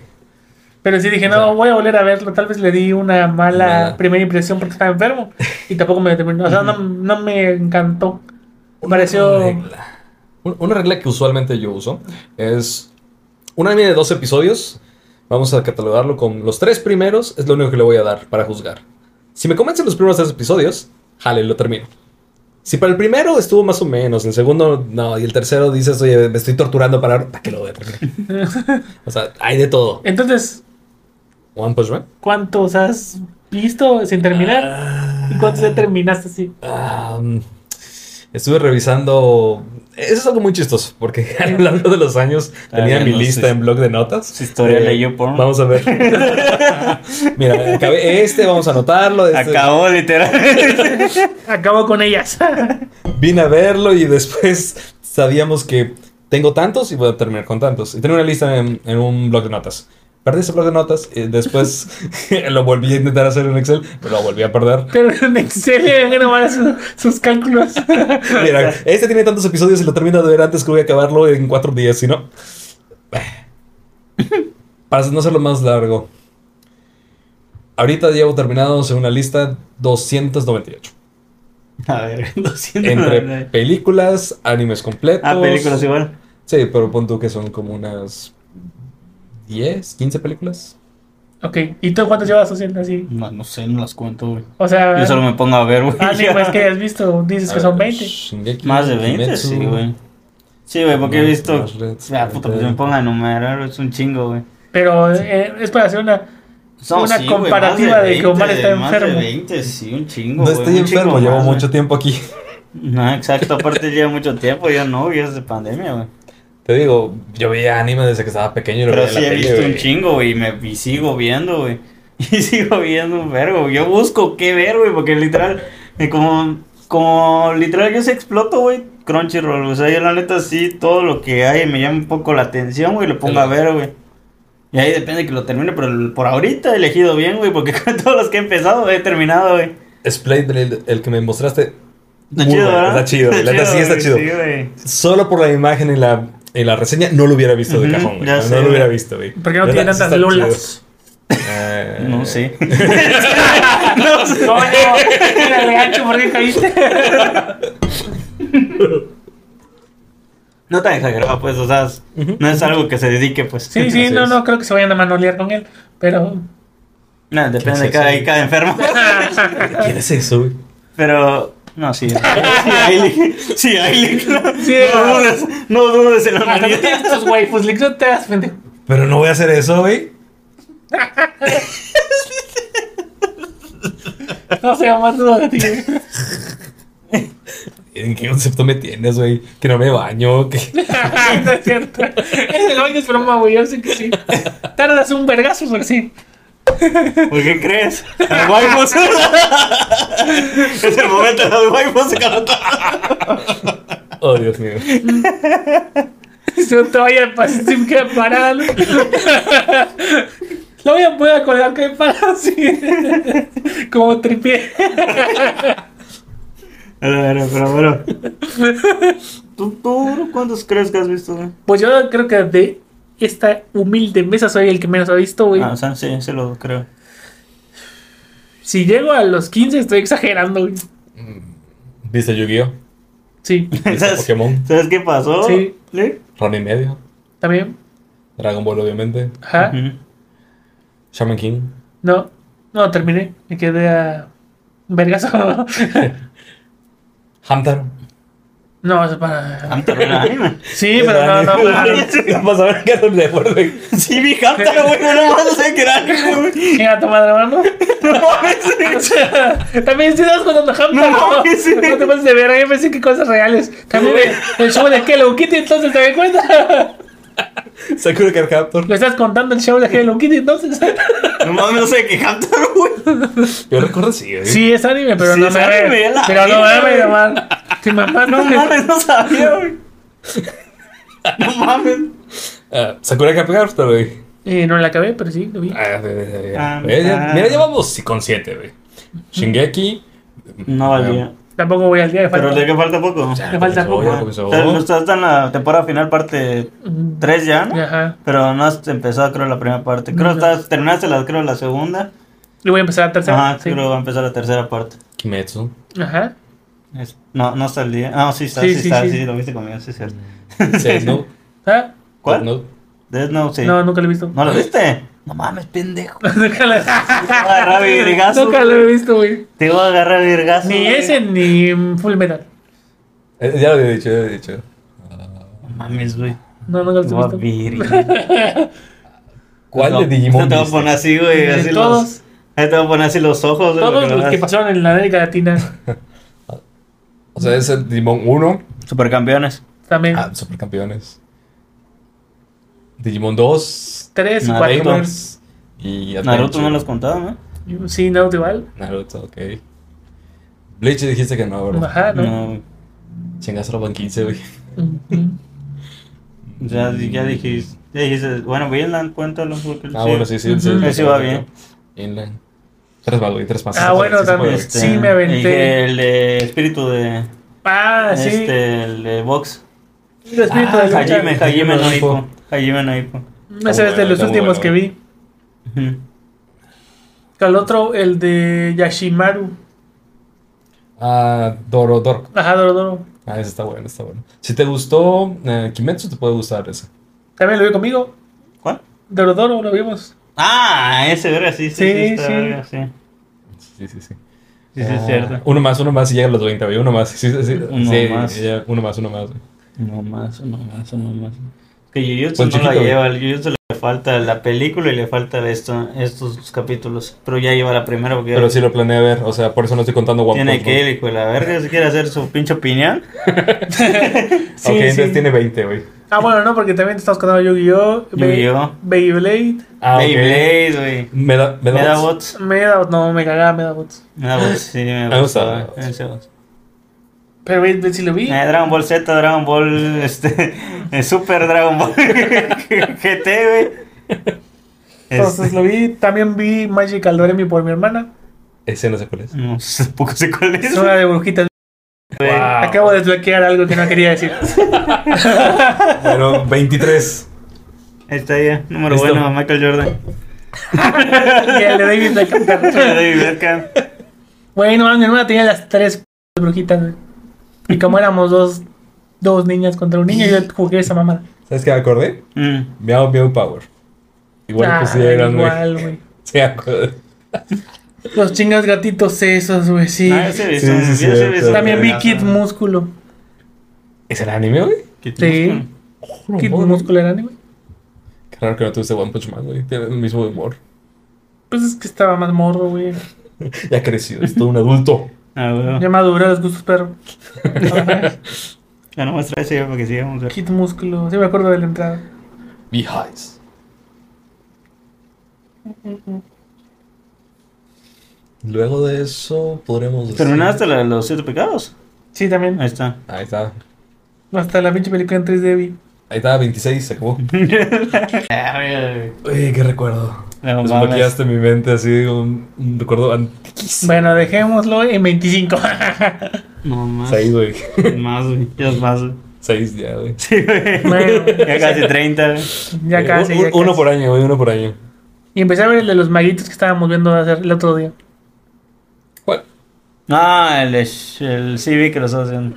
Pero sí dije, O sea- no, voy a volver a verlo. Tal vez le di una mala primera impresión porque estaba enfermo. Y tampoco me terminó. O sea, no, no me encantó. Me pareció. Una regla. Un- Una regla que usualmente yo uso es un anime de dos episodios. Vamos a catalogarlo con los tres primeros. Es lo único que le voy a dar para juzgar. Si me convencen los primeros tres episodios, jale, lo termino. Si para el primero estuvo más o menos, el segundo no, y el tercero dices, oye, me estoy torturando para, ¿para qué lo voy a terminar? o sea, hay de todo. Entonces, One Punch Man. ¿cuántos has visto sin terminar? ¿Y cuántos ya terminaste así? Ah, mm, estuve revisando. Eso es algo muy chistoso, porque a lo largo de los años tenía bien, mi no lista en blog de notas. Su historia Eh, leyó porno. Vamos a ver. Mira, acabé este, vamos a anotarlo. este- Acabó literal. Acabo con ellas. Vine a verlo y después sabíamos que tengo tantos y voy a terminar con tantos. Y tenía una lista en, en un blog de notas. Perdí ese blog de notas y después lo volví a intentar hacer en Excel, pero lo volví a perder. Pero en Excel a tomar su- sus cálculos. Mira, este tiene tantos episodios y lo termino de ver antes que voy a acabarlo en cuatro días, si no. Para no hacerlo más largo. Ahorita llevo terminados en una lista 298. A ver, 200. Entre películas, animes completos. Ah, películas igual. Sí, pero pon tú que son como unas 10, 15 películas. Ok, ¿y tú cuántos llevas haciendo así? No, no sé, no las cuento, güey. O sea, Yo solo me pongo a ver, güey. animes que hayas visto, dices que son 20. Shingeki, Más de 20, Kimetsu, sí, güey. Sí, güey, porque he visto. Reds, Ah, puta, pues Red. me pongo a enumerar, es un chingo, güey. Pero eh, es para hacer una. No, Una sí, comparativa más de que Omar está más enfermo. de 20, sí, un chingo. No güey, estoy un chingo enfermo, llevo más, mucho tiempo aquí. No, exacto, aparte lleva mucho tiempo, yo no, yo es de pandemia, güey. Te digo, yo veía anime desde que estaba pequeño y lo Pero sí he tele, visto un chingo, güey, y, me, y sigo viendo, güey. Y sigo viendo un vergo. Yo busco qué ver, güey, porque literal, eh, como, como literal yo se exploto, güey, Crunchyroll, o sea, yo la neta sí, todo lo que hay me llama un poco la atención, güey, lo pongo a ver, güey. Y ahí depende que lo termine, pero por ahorita he elegido bien, güey, porque con todos los que he empezado he terminado, güey. Splade, el, el que me mostraste. Está chido, ¿verdad? Está chido, la neta sí está chido. Sí. Solo por la imagen y la, y la reseña no lo hubiera visto de cajón, güey. ya No, sé, no lo güey. hubiera visto, güey. Porque no Neta, tiene sí tantas está lulas. chido. Eh, No sé. No, no, mira, gancho, ¿por qué caíste? No tan exagerado, pues, o sea, no es algo que se dedique, pues. Sí, sí, no, no creo que se vayan a manolear con él. Pero. No, depende ¿Qué de cada, cada enfermo. ¿Quién es eso, güey? Pero, no, sí. Sí, hay, sí, hay. Sí, no, dudes, no dudes en la Hasta tú humanidad. tienes tus waifus, Lix, no te das pendejo. Pero no voy a hacer eso, güey. No se más duda de ti. ¿En qué concepto me tienes, güey? Que no me baño, que... no es cierto. Es el baño es broma, güey. Yo sé que sí. Tardas un vergazo, pero sí. ¿Por qué crees? Los waifus. es el momento de los waifus se. Oh, Dios mío. Si no te vaya a pasar, si me queda parada. ¿no? La voy a poder colgar que para así. Como tripié. Pero, pero, pero, bueno. ¿Tú, tú cuántos crees que has visto? Pues yo creo que de esta humilde mesa soy el que menos ha visto, güey. Ah, o sea, sí, se lo creo. Si llego a los 15 estoy exagerando, güey. ¿Viste Yu-Gi-Oh? Sí, ¿Viste ¿Sabes, Pokémon? ¿Sabes qué pasó? Sí. ¿Sí? Ron y medio. también. Dragon Ball, obviamente. Ajá. Shaman King. No, no terminé. Me quedé a un vergazo. Hamtaro. No, es para. Hamtaro era anime. Sí, pero no, no, no. Vamos a ver qué no le acuerdo. Sí, vi Hamtaro, güey, no más no sé qué era anime, güey. ¿Quién a tu madre, mano? No mames, también si das contando Hamtaro. No, No, te pases de ver, yo pensé que cosas reales. También el show de Hello Kitty, entonces te das cuenta. Sakura Card Captor. Lo estás contando el show de Hello Kitty, entonces. No mames, no sé qué Hamtaro, güey. Yo recuerdo sí, güey. Sí, es anime, pero Sí, no es me anime, ve. la Pero no me ve. Si mamá no No me. mames, no sabía, güey. No mames. Ah, Sakura Card Captor, güey. Eh, no la acabé, pero sí, lo vi. Ah, Ah, eh, ya- ah. Mira, ya vamos sí, consciente, güey. Shingeki. No valía. Tampoco voy al día de Pero falta. de qué falta poco. Ya Le falta comenzó, poco. ya comenzó. O sea, no estás en la temporada final, parte Mm, 3 ya, ¿no? Ajá. Pero no has empezado, creo, la primera parte. Creo que No. estás, terminaste, la, creo, la segunda. Y voy a empezar la tercera. Ajá, sí. creo que va a empezar la tercera parte. Kimetsu. Ajá. Es- no, no está el día. Ah, sí está, Sí, sí, sí, está, sí. sí, lo viste conmigo, sí, es cierto. Death Note. ¿Ah? ¿Cuál? Death Note. Death Note, sí. No, nunca lo he visto. ¿No lo viste? No mames, pendejo. nunca lo Te voy a agarrar virgazo. Nunca lo he visto, güey. Te voy a agarrar virgazo. Ni güey. ese ni Full Metal. Eh, ya lo había dicho, ya lo había dicho. No mames, güey. No, nunca Te lo he visto. ¿Cuál No, de Digimon? Te voy a poner así, güey. Así todos. los. Ahí te voy a poner así los ojos. Todos que los que pasaron en la América Latina O sea, es el Digimon 1. Supercampeones. también. Ah, supercampeones. Digimon 2. Tres y Naruto. no lo has contado, ¿no? Sí, Naruto igual. Naruto, ok. Bleach dijiste que no, ¿verdad? Ajá, ¿no? No. Chingazo van 15, güey. Ya, ya dijiste. Ya dijiste. Bueno, Vinland, cuéntalo. Porque Ah, bueno, sí, sí. Ese va bien. Inland. Tres más, güey, tres más. Ah, bueno, sí también. Sí, me aventé. El de espíritu de. Ah, sí. Este, el de box. El espíritu Ah, de. Hajime, Hajime Hajime no Hajime no Ippo. Ese es de los últimos bueno. que vi. El otro, el de Yashimaru. Ah, Dorodoro. Ajá, Dorodoro. Ah, ese está bueno, está bueno. Si te gustó eh, Kimetsu, te puede gustar ese. También lo vi conmigo. ¿Cuál? Dorodoro, lo vimos. Ah, ese verga, sí, sí, Sí, sí, está sí. verga, sí. Sí, sí, sí. Sí, sí, es Ah, cierto. Uno más, uno más y llega a los 20, güey. Uno más. Sí, sí, sí. Uno Sí, más. ya, uno más, uno más. güey. Uno más, uno más, uno más. Que Jujutsu Pues no chiquito, la lleva, al Jujutsu le falta la película y le falta esto, estos capítulos. Pero ya lleva la primera porque Pero sí lo planeé ver. O sea, por eso no estoy contando One tiene Punch que Man. ir, hijo de la verga, si quiere hacer su pinche opinión. Sí, ok, sí. entonces tiene 20, güey. Ah, bueno, no, porque también te estamos contando Yu-Gi-Oh! Yu-Gi-Oh. Beyblade. Ah, ok. Beyblade, güey. Me da, me da Medabots. Medabots, no, me cagaba Medabots. Medabots, sí, me Me gustaba. Pero Beyblade sí lo vi. Eh, Dragon Ball Z, Dragon Ball, este, eh, Super Dragon Ball GT, güey. Entonces Este, lo vi. También vi Magical Doremi por mi hermana. Ese no sé cuál es. no sé, tampoco sé cuál es. Es una de brujitas. güey. Wow. Acabo de desbloquear algo que no quería decir. Bueno, 23. Ahí está ya, número Listo. bueno, Michael Jordan. y el de David Beckham. David Beckham. Bueno, mi hermana tenía las tres brujitas. güey. Y como éramos dos, dos niñas contra un niño, yo jugué esa mamada. ¿Sabes qué me acordé? Mm. Meow Meow Power. Igual Ah, pusieron, güey. igual, güey. Sí, acordé. Los chingados gatitos esos, güey, sí. Ah, ese Sí, ese sí, sí, sí. También vi. Kid Músculo. ¿Es el anime, güey? Kid Sí. Músculo. Kid. Músculo era anime. Qué raro que no tuviste One Punch Man, güey. Tiene el mismo humor. Pues es que estaba más morro, güey. Ya ha crecido, es todo un adulto. Ah, bueno. Ya maduré los gustos, pero. Ya no muestra ese ya para que sigamos. ver. Kid Músculo. Sí me acuerdo de la entrada. Beehives. Luego de eso, podremos decir... ¿Terminaste la de los siete pecados? Sí, también. Ahí está. Ahí está. Hasta la pinche película en 3D vi. Ahí está, 26, se acabó. Ah, Uy, qué recuerdo. No mames. Desbloqueaste mi mente así, un, un recuerdo antiquísimo. Bueno, dejémoslo en 25. No más. 6, güey. Más, güey. Ya es más, güey. 6 ya, güey. Sí, güey. Bueno. Ya casi 30, güey. ya casi. un- ya uno casi. por año, güey, uno por año. Y empecé a ver el de los maguitos que estábamos viendo hacer el otro día. ¿Cuál? Ah, el, el vi que lo estás haciendo.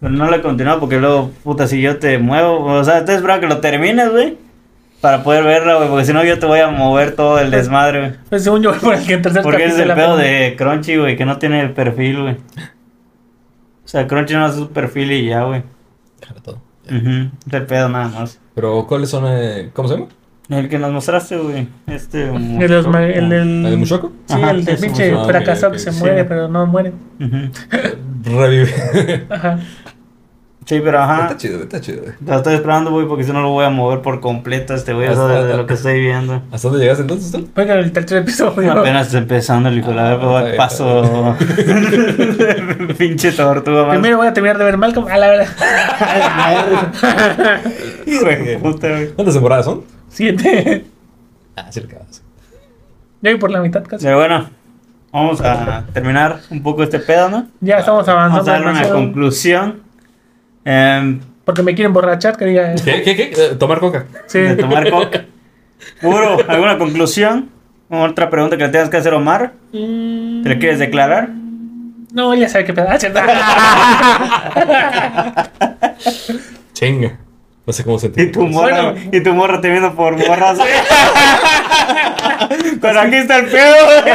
Pero no lo he continuado porque luego, puta, si yo te muevo, o sea, estoy esperando que lo termines, güey. Para poder verlo, güey, porque si no yo te voy a mover todo el desmadre, güey. Pues según yo voy por el que tercer Porque ese es el capítulo pedo la- de Crunchy, güey, que no tiene el perfil, güey. O sea, Crunchy no hace su perfil y ya, güey. Cara, todo. Ujú, Es el pedo nada más. Pero, ¿cuáles son? eh, ¿Cómo se llama? El que nos mostraste, güey. Este. El, de los ma- el del. ¿El de Mushoku? Sí, Ajá, el del ese pinche Mushoku. fracasado que se sí. muere, pero no muere. Ujú. Revive. Ajá. Sí, pero ajá. Está chido, está chido, güey. Lo estoy esperando, güey, porque si no lo voy a mover por completo este güey, o sea, Hasta- de, de lo que estoy viendo. ¿Hasta dónde llegaste entonces tú? Oigan, el tercer episodio. Apenas está empezando el hijo la Ah, verga, paso. Pinche tortuga más. Primero voy a terminar de ver Malcolm. A la verdad. ¿Cuántas temporadas son? Siete. Ah, sí, acabas. Ya voy por la mitad casi. Pero bueno, vamos a terminar un poco este pedo, ¿no? Ya estamos Vamos avanzando. a darle una conclusión. Em, Porque me quieren borrachar, que diga. ¿Qué, qué, qué? Eh, tomar coca. Sí. de tomar coca. Puro, ¿alguna conclusión? Otra pregunta que le tengas que hacer a Omar. Mm, ¿Te le quieres declarar? No, ya sabe qué pedazo. Chinga. No sé cómo Y sentir. tu morra, Bueno. y tu morra te viendo por morras. Pero aquí está el pedo.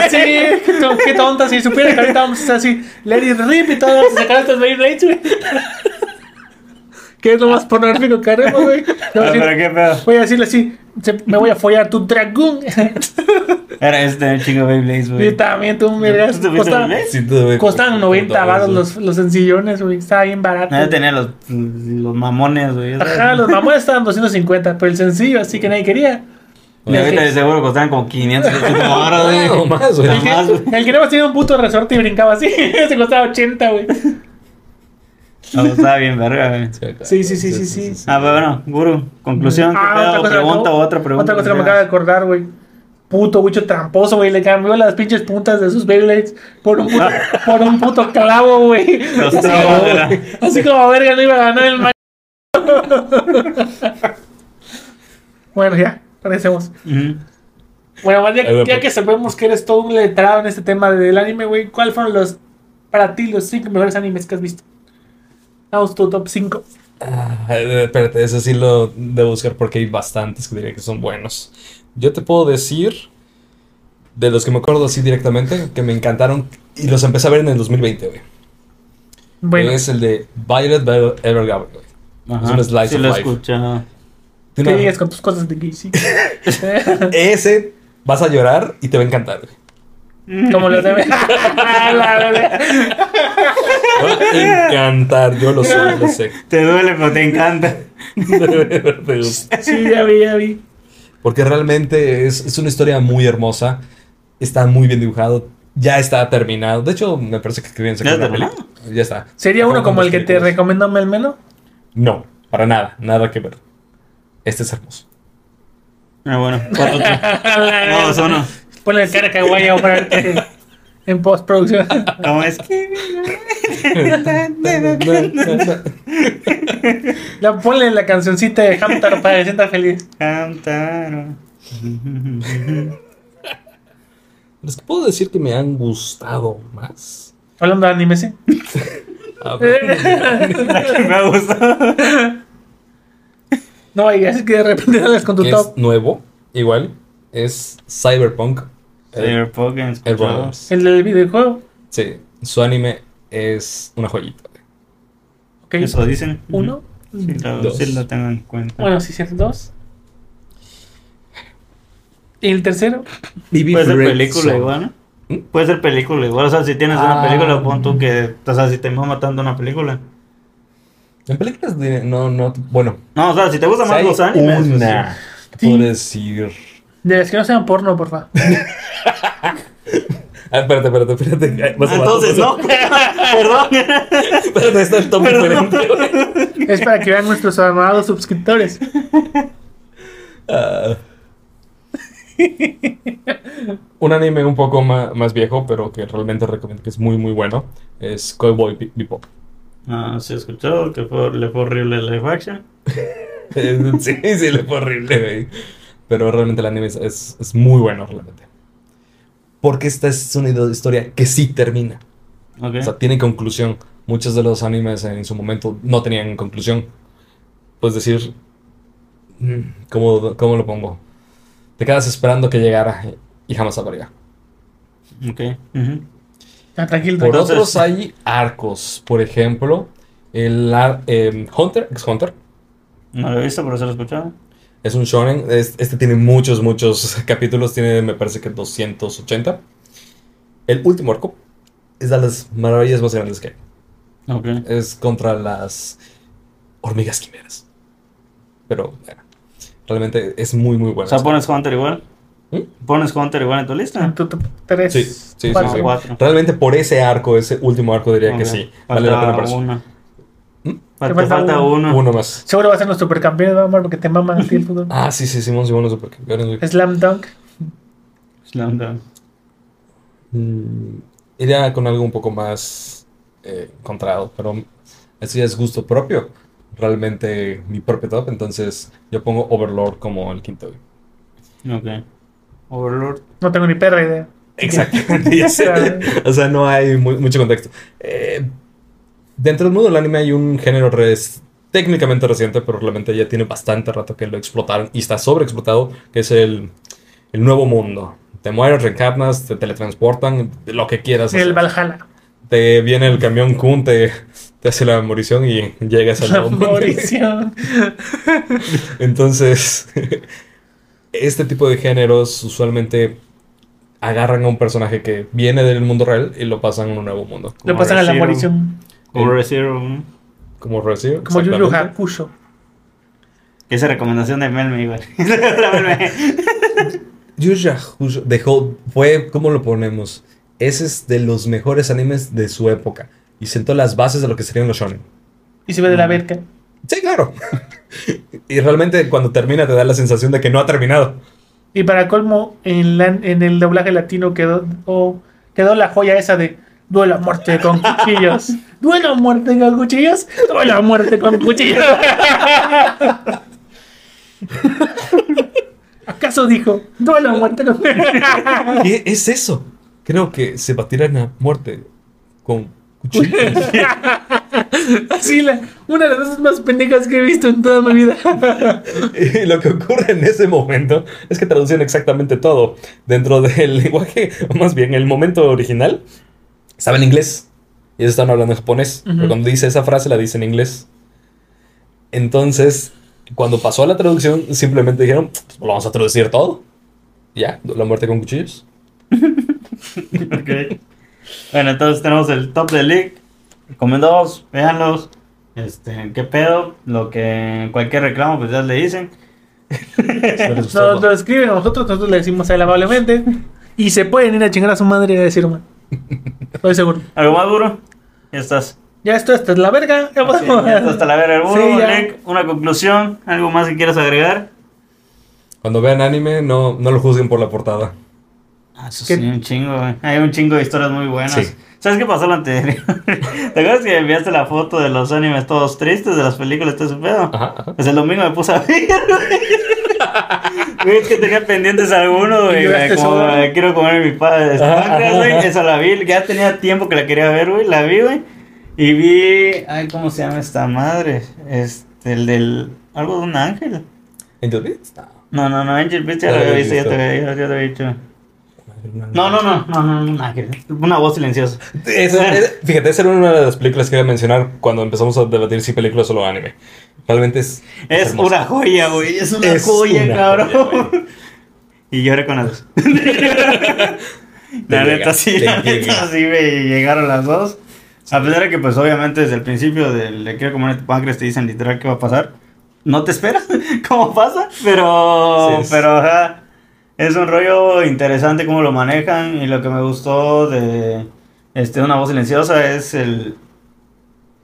Sí, qué, to- qué tonta. Si supiera que ahorita vamos a estar así, Lady Rip y todo, vamos a sacar estos Beyblades, güey. ¿Qué es lo más pornográfico que haremos, güey? Pero qué pedo. Voy a decirle así, se- me voy a follar tu dragón. Era este un chingo de Beyblades, Y güey. también tú me ¿Tú te fuiste Costaban, Beyblades? Sí, tuve- costaban 90 todo baros los, los sencillones, güey. Estaba bien barato. Nadie tenía los, los mamones, güey. Ajá, los mamones estaban 250, pero el sencillo, así que nadie quería. Y ahorita de seguro costaban como 500 ahora, güey. No, más, güey. El que, Más, güey. el que nada más tenía un puto resorte y brincaba así, se costaba 80, güey. No, estaba bien verga, güey. Sí, sí, sí, sí, sí. Ah, pero bueno, Guru, conclusión, ¿qué Ah, pedo? otra pregunta o otra pregunta. Otra cosa que me acabo de acordar, güey. Puto bicho tramposo, güey. Le cambió las pinches puntas de sus Beyblades por un puto, por un puto clavo, güey. Los Así, como- verga no iba a ganar el ma- Bueno, ya, parecemos. Ujú. Bueno, ya, ya pues. que sabemos que eres todo un letrado en este tema del anime, güey, ¿cuáles fueron los para ti los 5 mejores animes que has visto. Vamos tu top 5. Ah, eh, espérate, ese sí lo debo buscar porque hay bastantes que diría que son buenos. Yo te puedo decir, de los que me acuerdo así directamente, que me encantaron y los empecé a ver en el 2020, güey. Bueno, Es el de Violet Evergarden, güey. Ajá, un slice sí of lo life. ¿qué digas con tus cosas de Casey? Ese vas a llorar y te va a encantar, güey. Como lo debe. La verdad. Te va a encantar, yo lo sé, lo sé. Te duele, pero te encanta. Sí, ya vi, ya vi. Porque realmente es, es una historia muy hermosa. Está muy bien dibujado. Ya está terminado. De hecho, me parece que sacar ¿Ya. Ya está. ¿Sería uno como el que te recomendó Melmelo? No, para nada. Nada que ver. Este es hermoso. Ah, bueno. No, eso no. Ponle cara kawaii para verte en postproducción. ¿Cómo es que? La, ponle la cancioncita de Hamtaro para que se sienta feliz. Cantaron. Les puedo decir que me han gustado más. Hablando de anime, sí. A ver, Me ha gustado. No, y así que de repente sales con tu que top. es nuevo, igual. Es Cyberpunk. El del videojuego. Sí, su anime es una joyita. Ok. Eso dicen. Uno. Sí, lo, Dos. sí lo tengo en cuenta. Bueno, sí, cierto. Dos. Y el tercero. Puede ser película igual, ¿no? ¿Mm? Puede ser película igual. O sea, si tienes una Ah. película, pon tú que. O sea, si te va matando una película. En películas de- no, no, bueno. No, o sea, si te gustan si más los animes. pues, una, Sí. puedo decir. De las que no sean porno, por favor. Ah, espérate, espérate, espérate. A- Entonces, no. Perdón. Espérate, está el top diferente. güey. es para que vean nuestros amados suscriptores. Ah. un anime un poco ma- más, viejo, pero que realmente recomiendo que es muy, muy bueno, es Cowboy Be- Bebop. Ah, sí, he escuchado que fue, le fue horrible el live action. Sí, sí, le fue horrible, güey. Pero realmente el anime es, es- es muy bueno, realmente. Porque esta es una historia que sí termina. Ok. O sea, tiene conclusión. Muchos de los animes en su momento no tenían conclusión. Puedes decir, mm, ¿cómo, cómo lo pongo? Te quedas esperando que llegara y jamás aparecía. Ok. Ujú. Ah, tranquilo, Por. Entonces- otros hay arcos. Por ejemplo, el ar- em, Hunter, ex Hunter, No lo he visto, pero se lo he escuchado. Es un shonen. Es- Este tiene muchos, muchos capítulos. Tiene, me parece que 280. El último arco es de las maravillas más grandes que hay. Ok. Es contra las hormigas quimeras. Pero bueno, realmente es muy, muy O bueno. sea, pones Hunter igual. ¿Mm? ¿Pones Hunter igual en tu lista? En tu top tres. Sí, sí, cuatro. sí. Cuatro. Realmente por ese arco, ese último arco, diría que sí. Vale la Falta pena por eso. Falta, Te falta falta uno. uno. Uno más. Seguro va a ser nuestro supercampeón, ¿no, amor? Porque te maman a ti el fútbol. Ah, sí, sí, Simón, Simón, supercampeones, güey. Slam Dunk. Slam Dunk. Mm, iría con algo un poco más eh, encontrado, pero eso ya es gusto propio. Realmente mi propio top, entonces yo pongo Overlord como el quinto. Ok. Overlord. No tengo ni perra idea. Exactamente, ya sé. O sea, no hay mu- mucho contexto. Eh, dentro del mundo del anime hay un género res- técnicamente reciente, pero realmente ya tiene bastante rato que lo explotaron y está sobreexplotado, que es el, el nuevo mundo. Te mueres, reencarnas, te teletransportan, lo que quieras. El hacer. Valhalla. Te viene el camión Kun, te, te hace la morición y llegas al La nuevo mundo. morición. Entonces, este tipo de géneros usualmente agarran a un personaje que viene del mundo real y lo pasan a un nuevo mundo. Lo pasan a la morición. Como Rezero. ¿no? Como Resident Como Yu Yu Hakusho. Esa recomendación de Melme igual. Yu Yu Hakusho dejó, fue, ¿cómo lo ponemos? Ese es de los mejores animes de su época y sentó las bases de lo que serían los shonen. Y se ve de la verga. Sí, claro. y realmente cuando termina te da la sensación de que no ha terminado. Y para colmo, en, la- en el doblaje latino quedó, o- quedó la joya esa de duelo a muerte con cuchillos. Duelo a muerte con cuchillos. Duelo a muerte con cuchillos. ¿Acaso dijo duelo a muerte con ¿Qué es eso? Creo que se batirán a muerte con Así, la, una de las cosas más pendejas que he visto en toda mi vida. Y lo que ocurre en ese momento es que traducen exactamente todo. Dentro del lenguaje, o más bien el momento original, estaba en inglés. Y ellos estaban hablando en japonés. Pero cuando dice esa frase, la dice en inglés. Entonces, cuando pasó a la traducción, simplemente dijeron, pues lo vamos a traducir todo. Ya, la muerte con cuchillos. Ok. Bueno, entonces tenemos el top de League. Recomendados, véanlos. Este, qué pedo, lo que cualquier reclamo pues ya le dicen. Nos lo escriben a nosotros, nosotros le decimos a él amablemente. Y se pueden ir a chingar a su madre y a decir, man. Estoy seguro. ¿Algo más duro? Ya estás. Ya esto, esta es la verga. Ya Ok, podemos. ya está hasta la verga Sí. Lick, Una conclusión, algo más que quieras agregar. Cuando vean anime, no, no lo juzguen por la portada. Ah, eso ¿Qué? sí, un chingo, güey. Hay un chingo de historias muy buenas. Sí. ¿Sabes qué pasó lo anterior? ¿Te acuerdas que enviaste la foto de los animes todos tristes de las películas todo ese pedo? Ajá, ajá. Pues el domingo me puse a ver, güey. Es que tenía pendientes algunos, güey. Como eh, quiero comer mi padre. Ajá, güey. ajá. Esa la vi, ya tenía tiempo que la quería ver, güey. La vi, güey. Y vi. Ay, ¿cómo se llama esta madre? Este, el del. Algo de un ángel. Angel Beats? No, no, no, Angel Beats ya lo había visto, ya te había dicho. No, no, no, no, no, ángel. Una voz silenciosa. Esa- es- fíjate, esa era una de las películas que iba a mencionar cuando empezamos a debatir si películas o solo anime. Realmente es. Es hermoso. una joya, güey. Es una Es joya, una cabrón. joya, y lloré con las dos. La llega, neta sí, la neta sí me llegaron las dos. A pesar de que, pues, obviamente, desde el principio del Le quiero comer tu páncreas te dicen literal qué va a pasar. No te esperas cómo pasa, pero. Sí, es- Pero, ajá. Es un rollo interesante cómo lo manejan. Y lo que me gustó de este, Una voz silenciosa es el.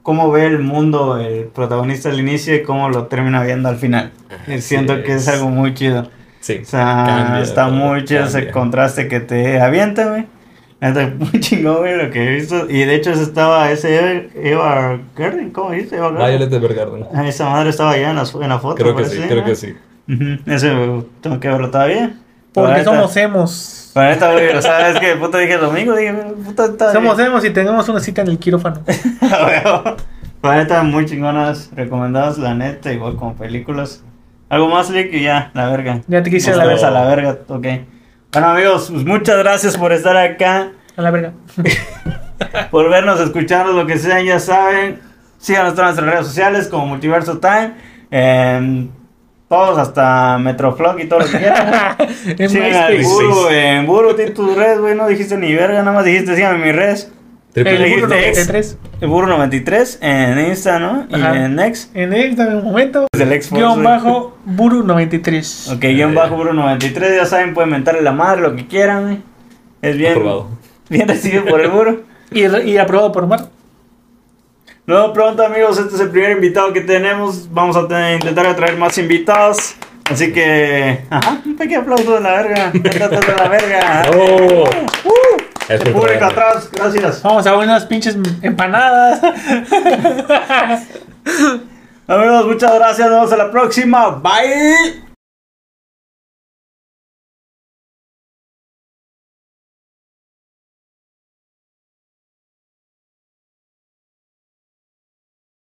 Cómo ve el mundo el protagonista al inicio y cómo lo termina viendo al final. Así Siento que es es. algo muy chido. Sí. O sea, Cambia está muy chido ese cambia. contraste que te avienta, güey. Neta, muy chingón, güey, lo que he visto. Y de hecho, ese estaba ese Eva, Gardner, ¿cómo dice? Eva Gardner. Violet Evergarden. Ah, Esa madre estaba allá en la, en la foto. Creo que sí, creo ¿no? que sí. Ese tengo que verlo todavía. Porque somos emos. pero neta, güey, o sea, es que puta dije domingo, dije, puta, está Somos emos y tenemos una cita en el quirófano. La neta, muy chingonas, recomendadas, la neta, igual como películas. Algo más, Lick, y ya, la verga. Ya te quise la verga. a la verga, ok. Bueno, amigos, pues muchas gracias por estar acá, A la verga. por vernos, escucharnos, lo que sea, ya saben. Síganos en todas nuestras redes sociales como Multiverso Time. en todos, hasta Metroflog y todo lo que quieran. En. Buru, en Buru, tiene tus redes, güey, no dijiste ni verga, nada más dijiste síganme mis redes. Triple El Dijiste Burro ex. 93. El Buru 93 en Insta, ¿no? Y Ajá. en X. En el dame un momento. X Guión bajo Buru 93. Ok, guion bajo Buru 93, ya saben, pueden mentarle la madre, lo que quieran, güey. Es bien, Aprobado. bien recibido por el Buru. Y, re- y aprobado por Mar. Luego pronto, amigos, este es el primer invitado que tenemos. Vamos a tener- intentar atraer más invitados. Así que, ajá, un pequeño aplauso de la verga. De la verga. ¡Oh! El público atrás, gracias. Vamos a unas pinches empanadas. Amigos, muchas gracias. Nos vemos a la próxima. Bye.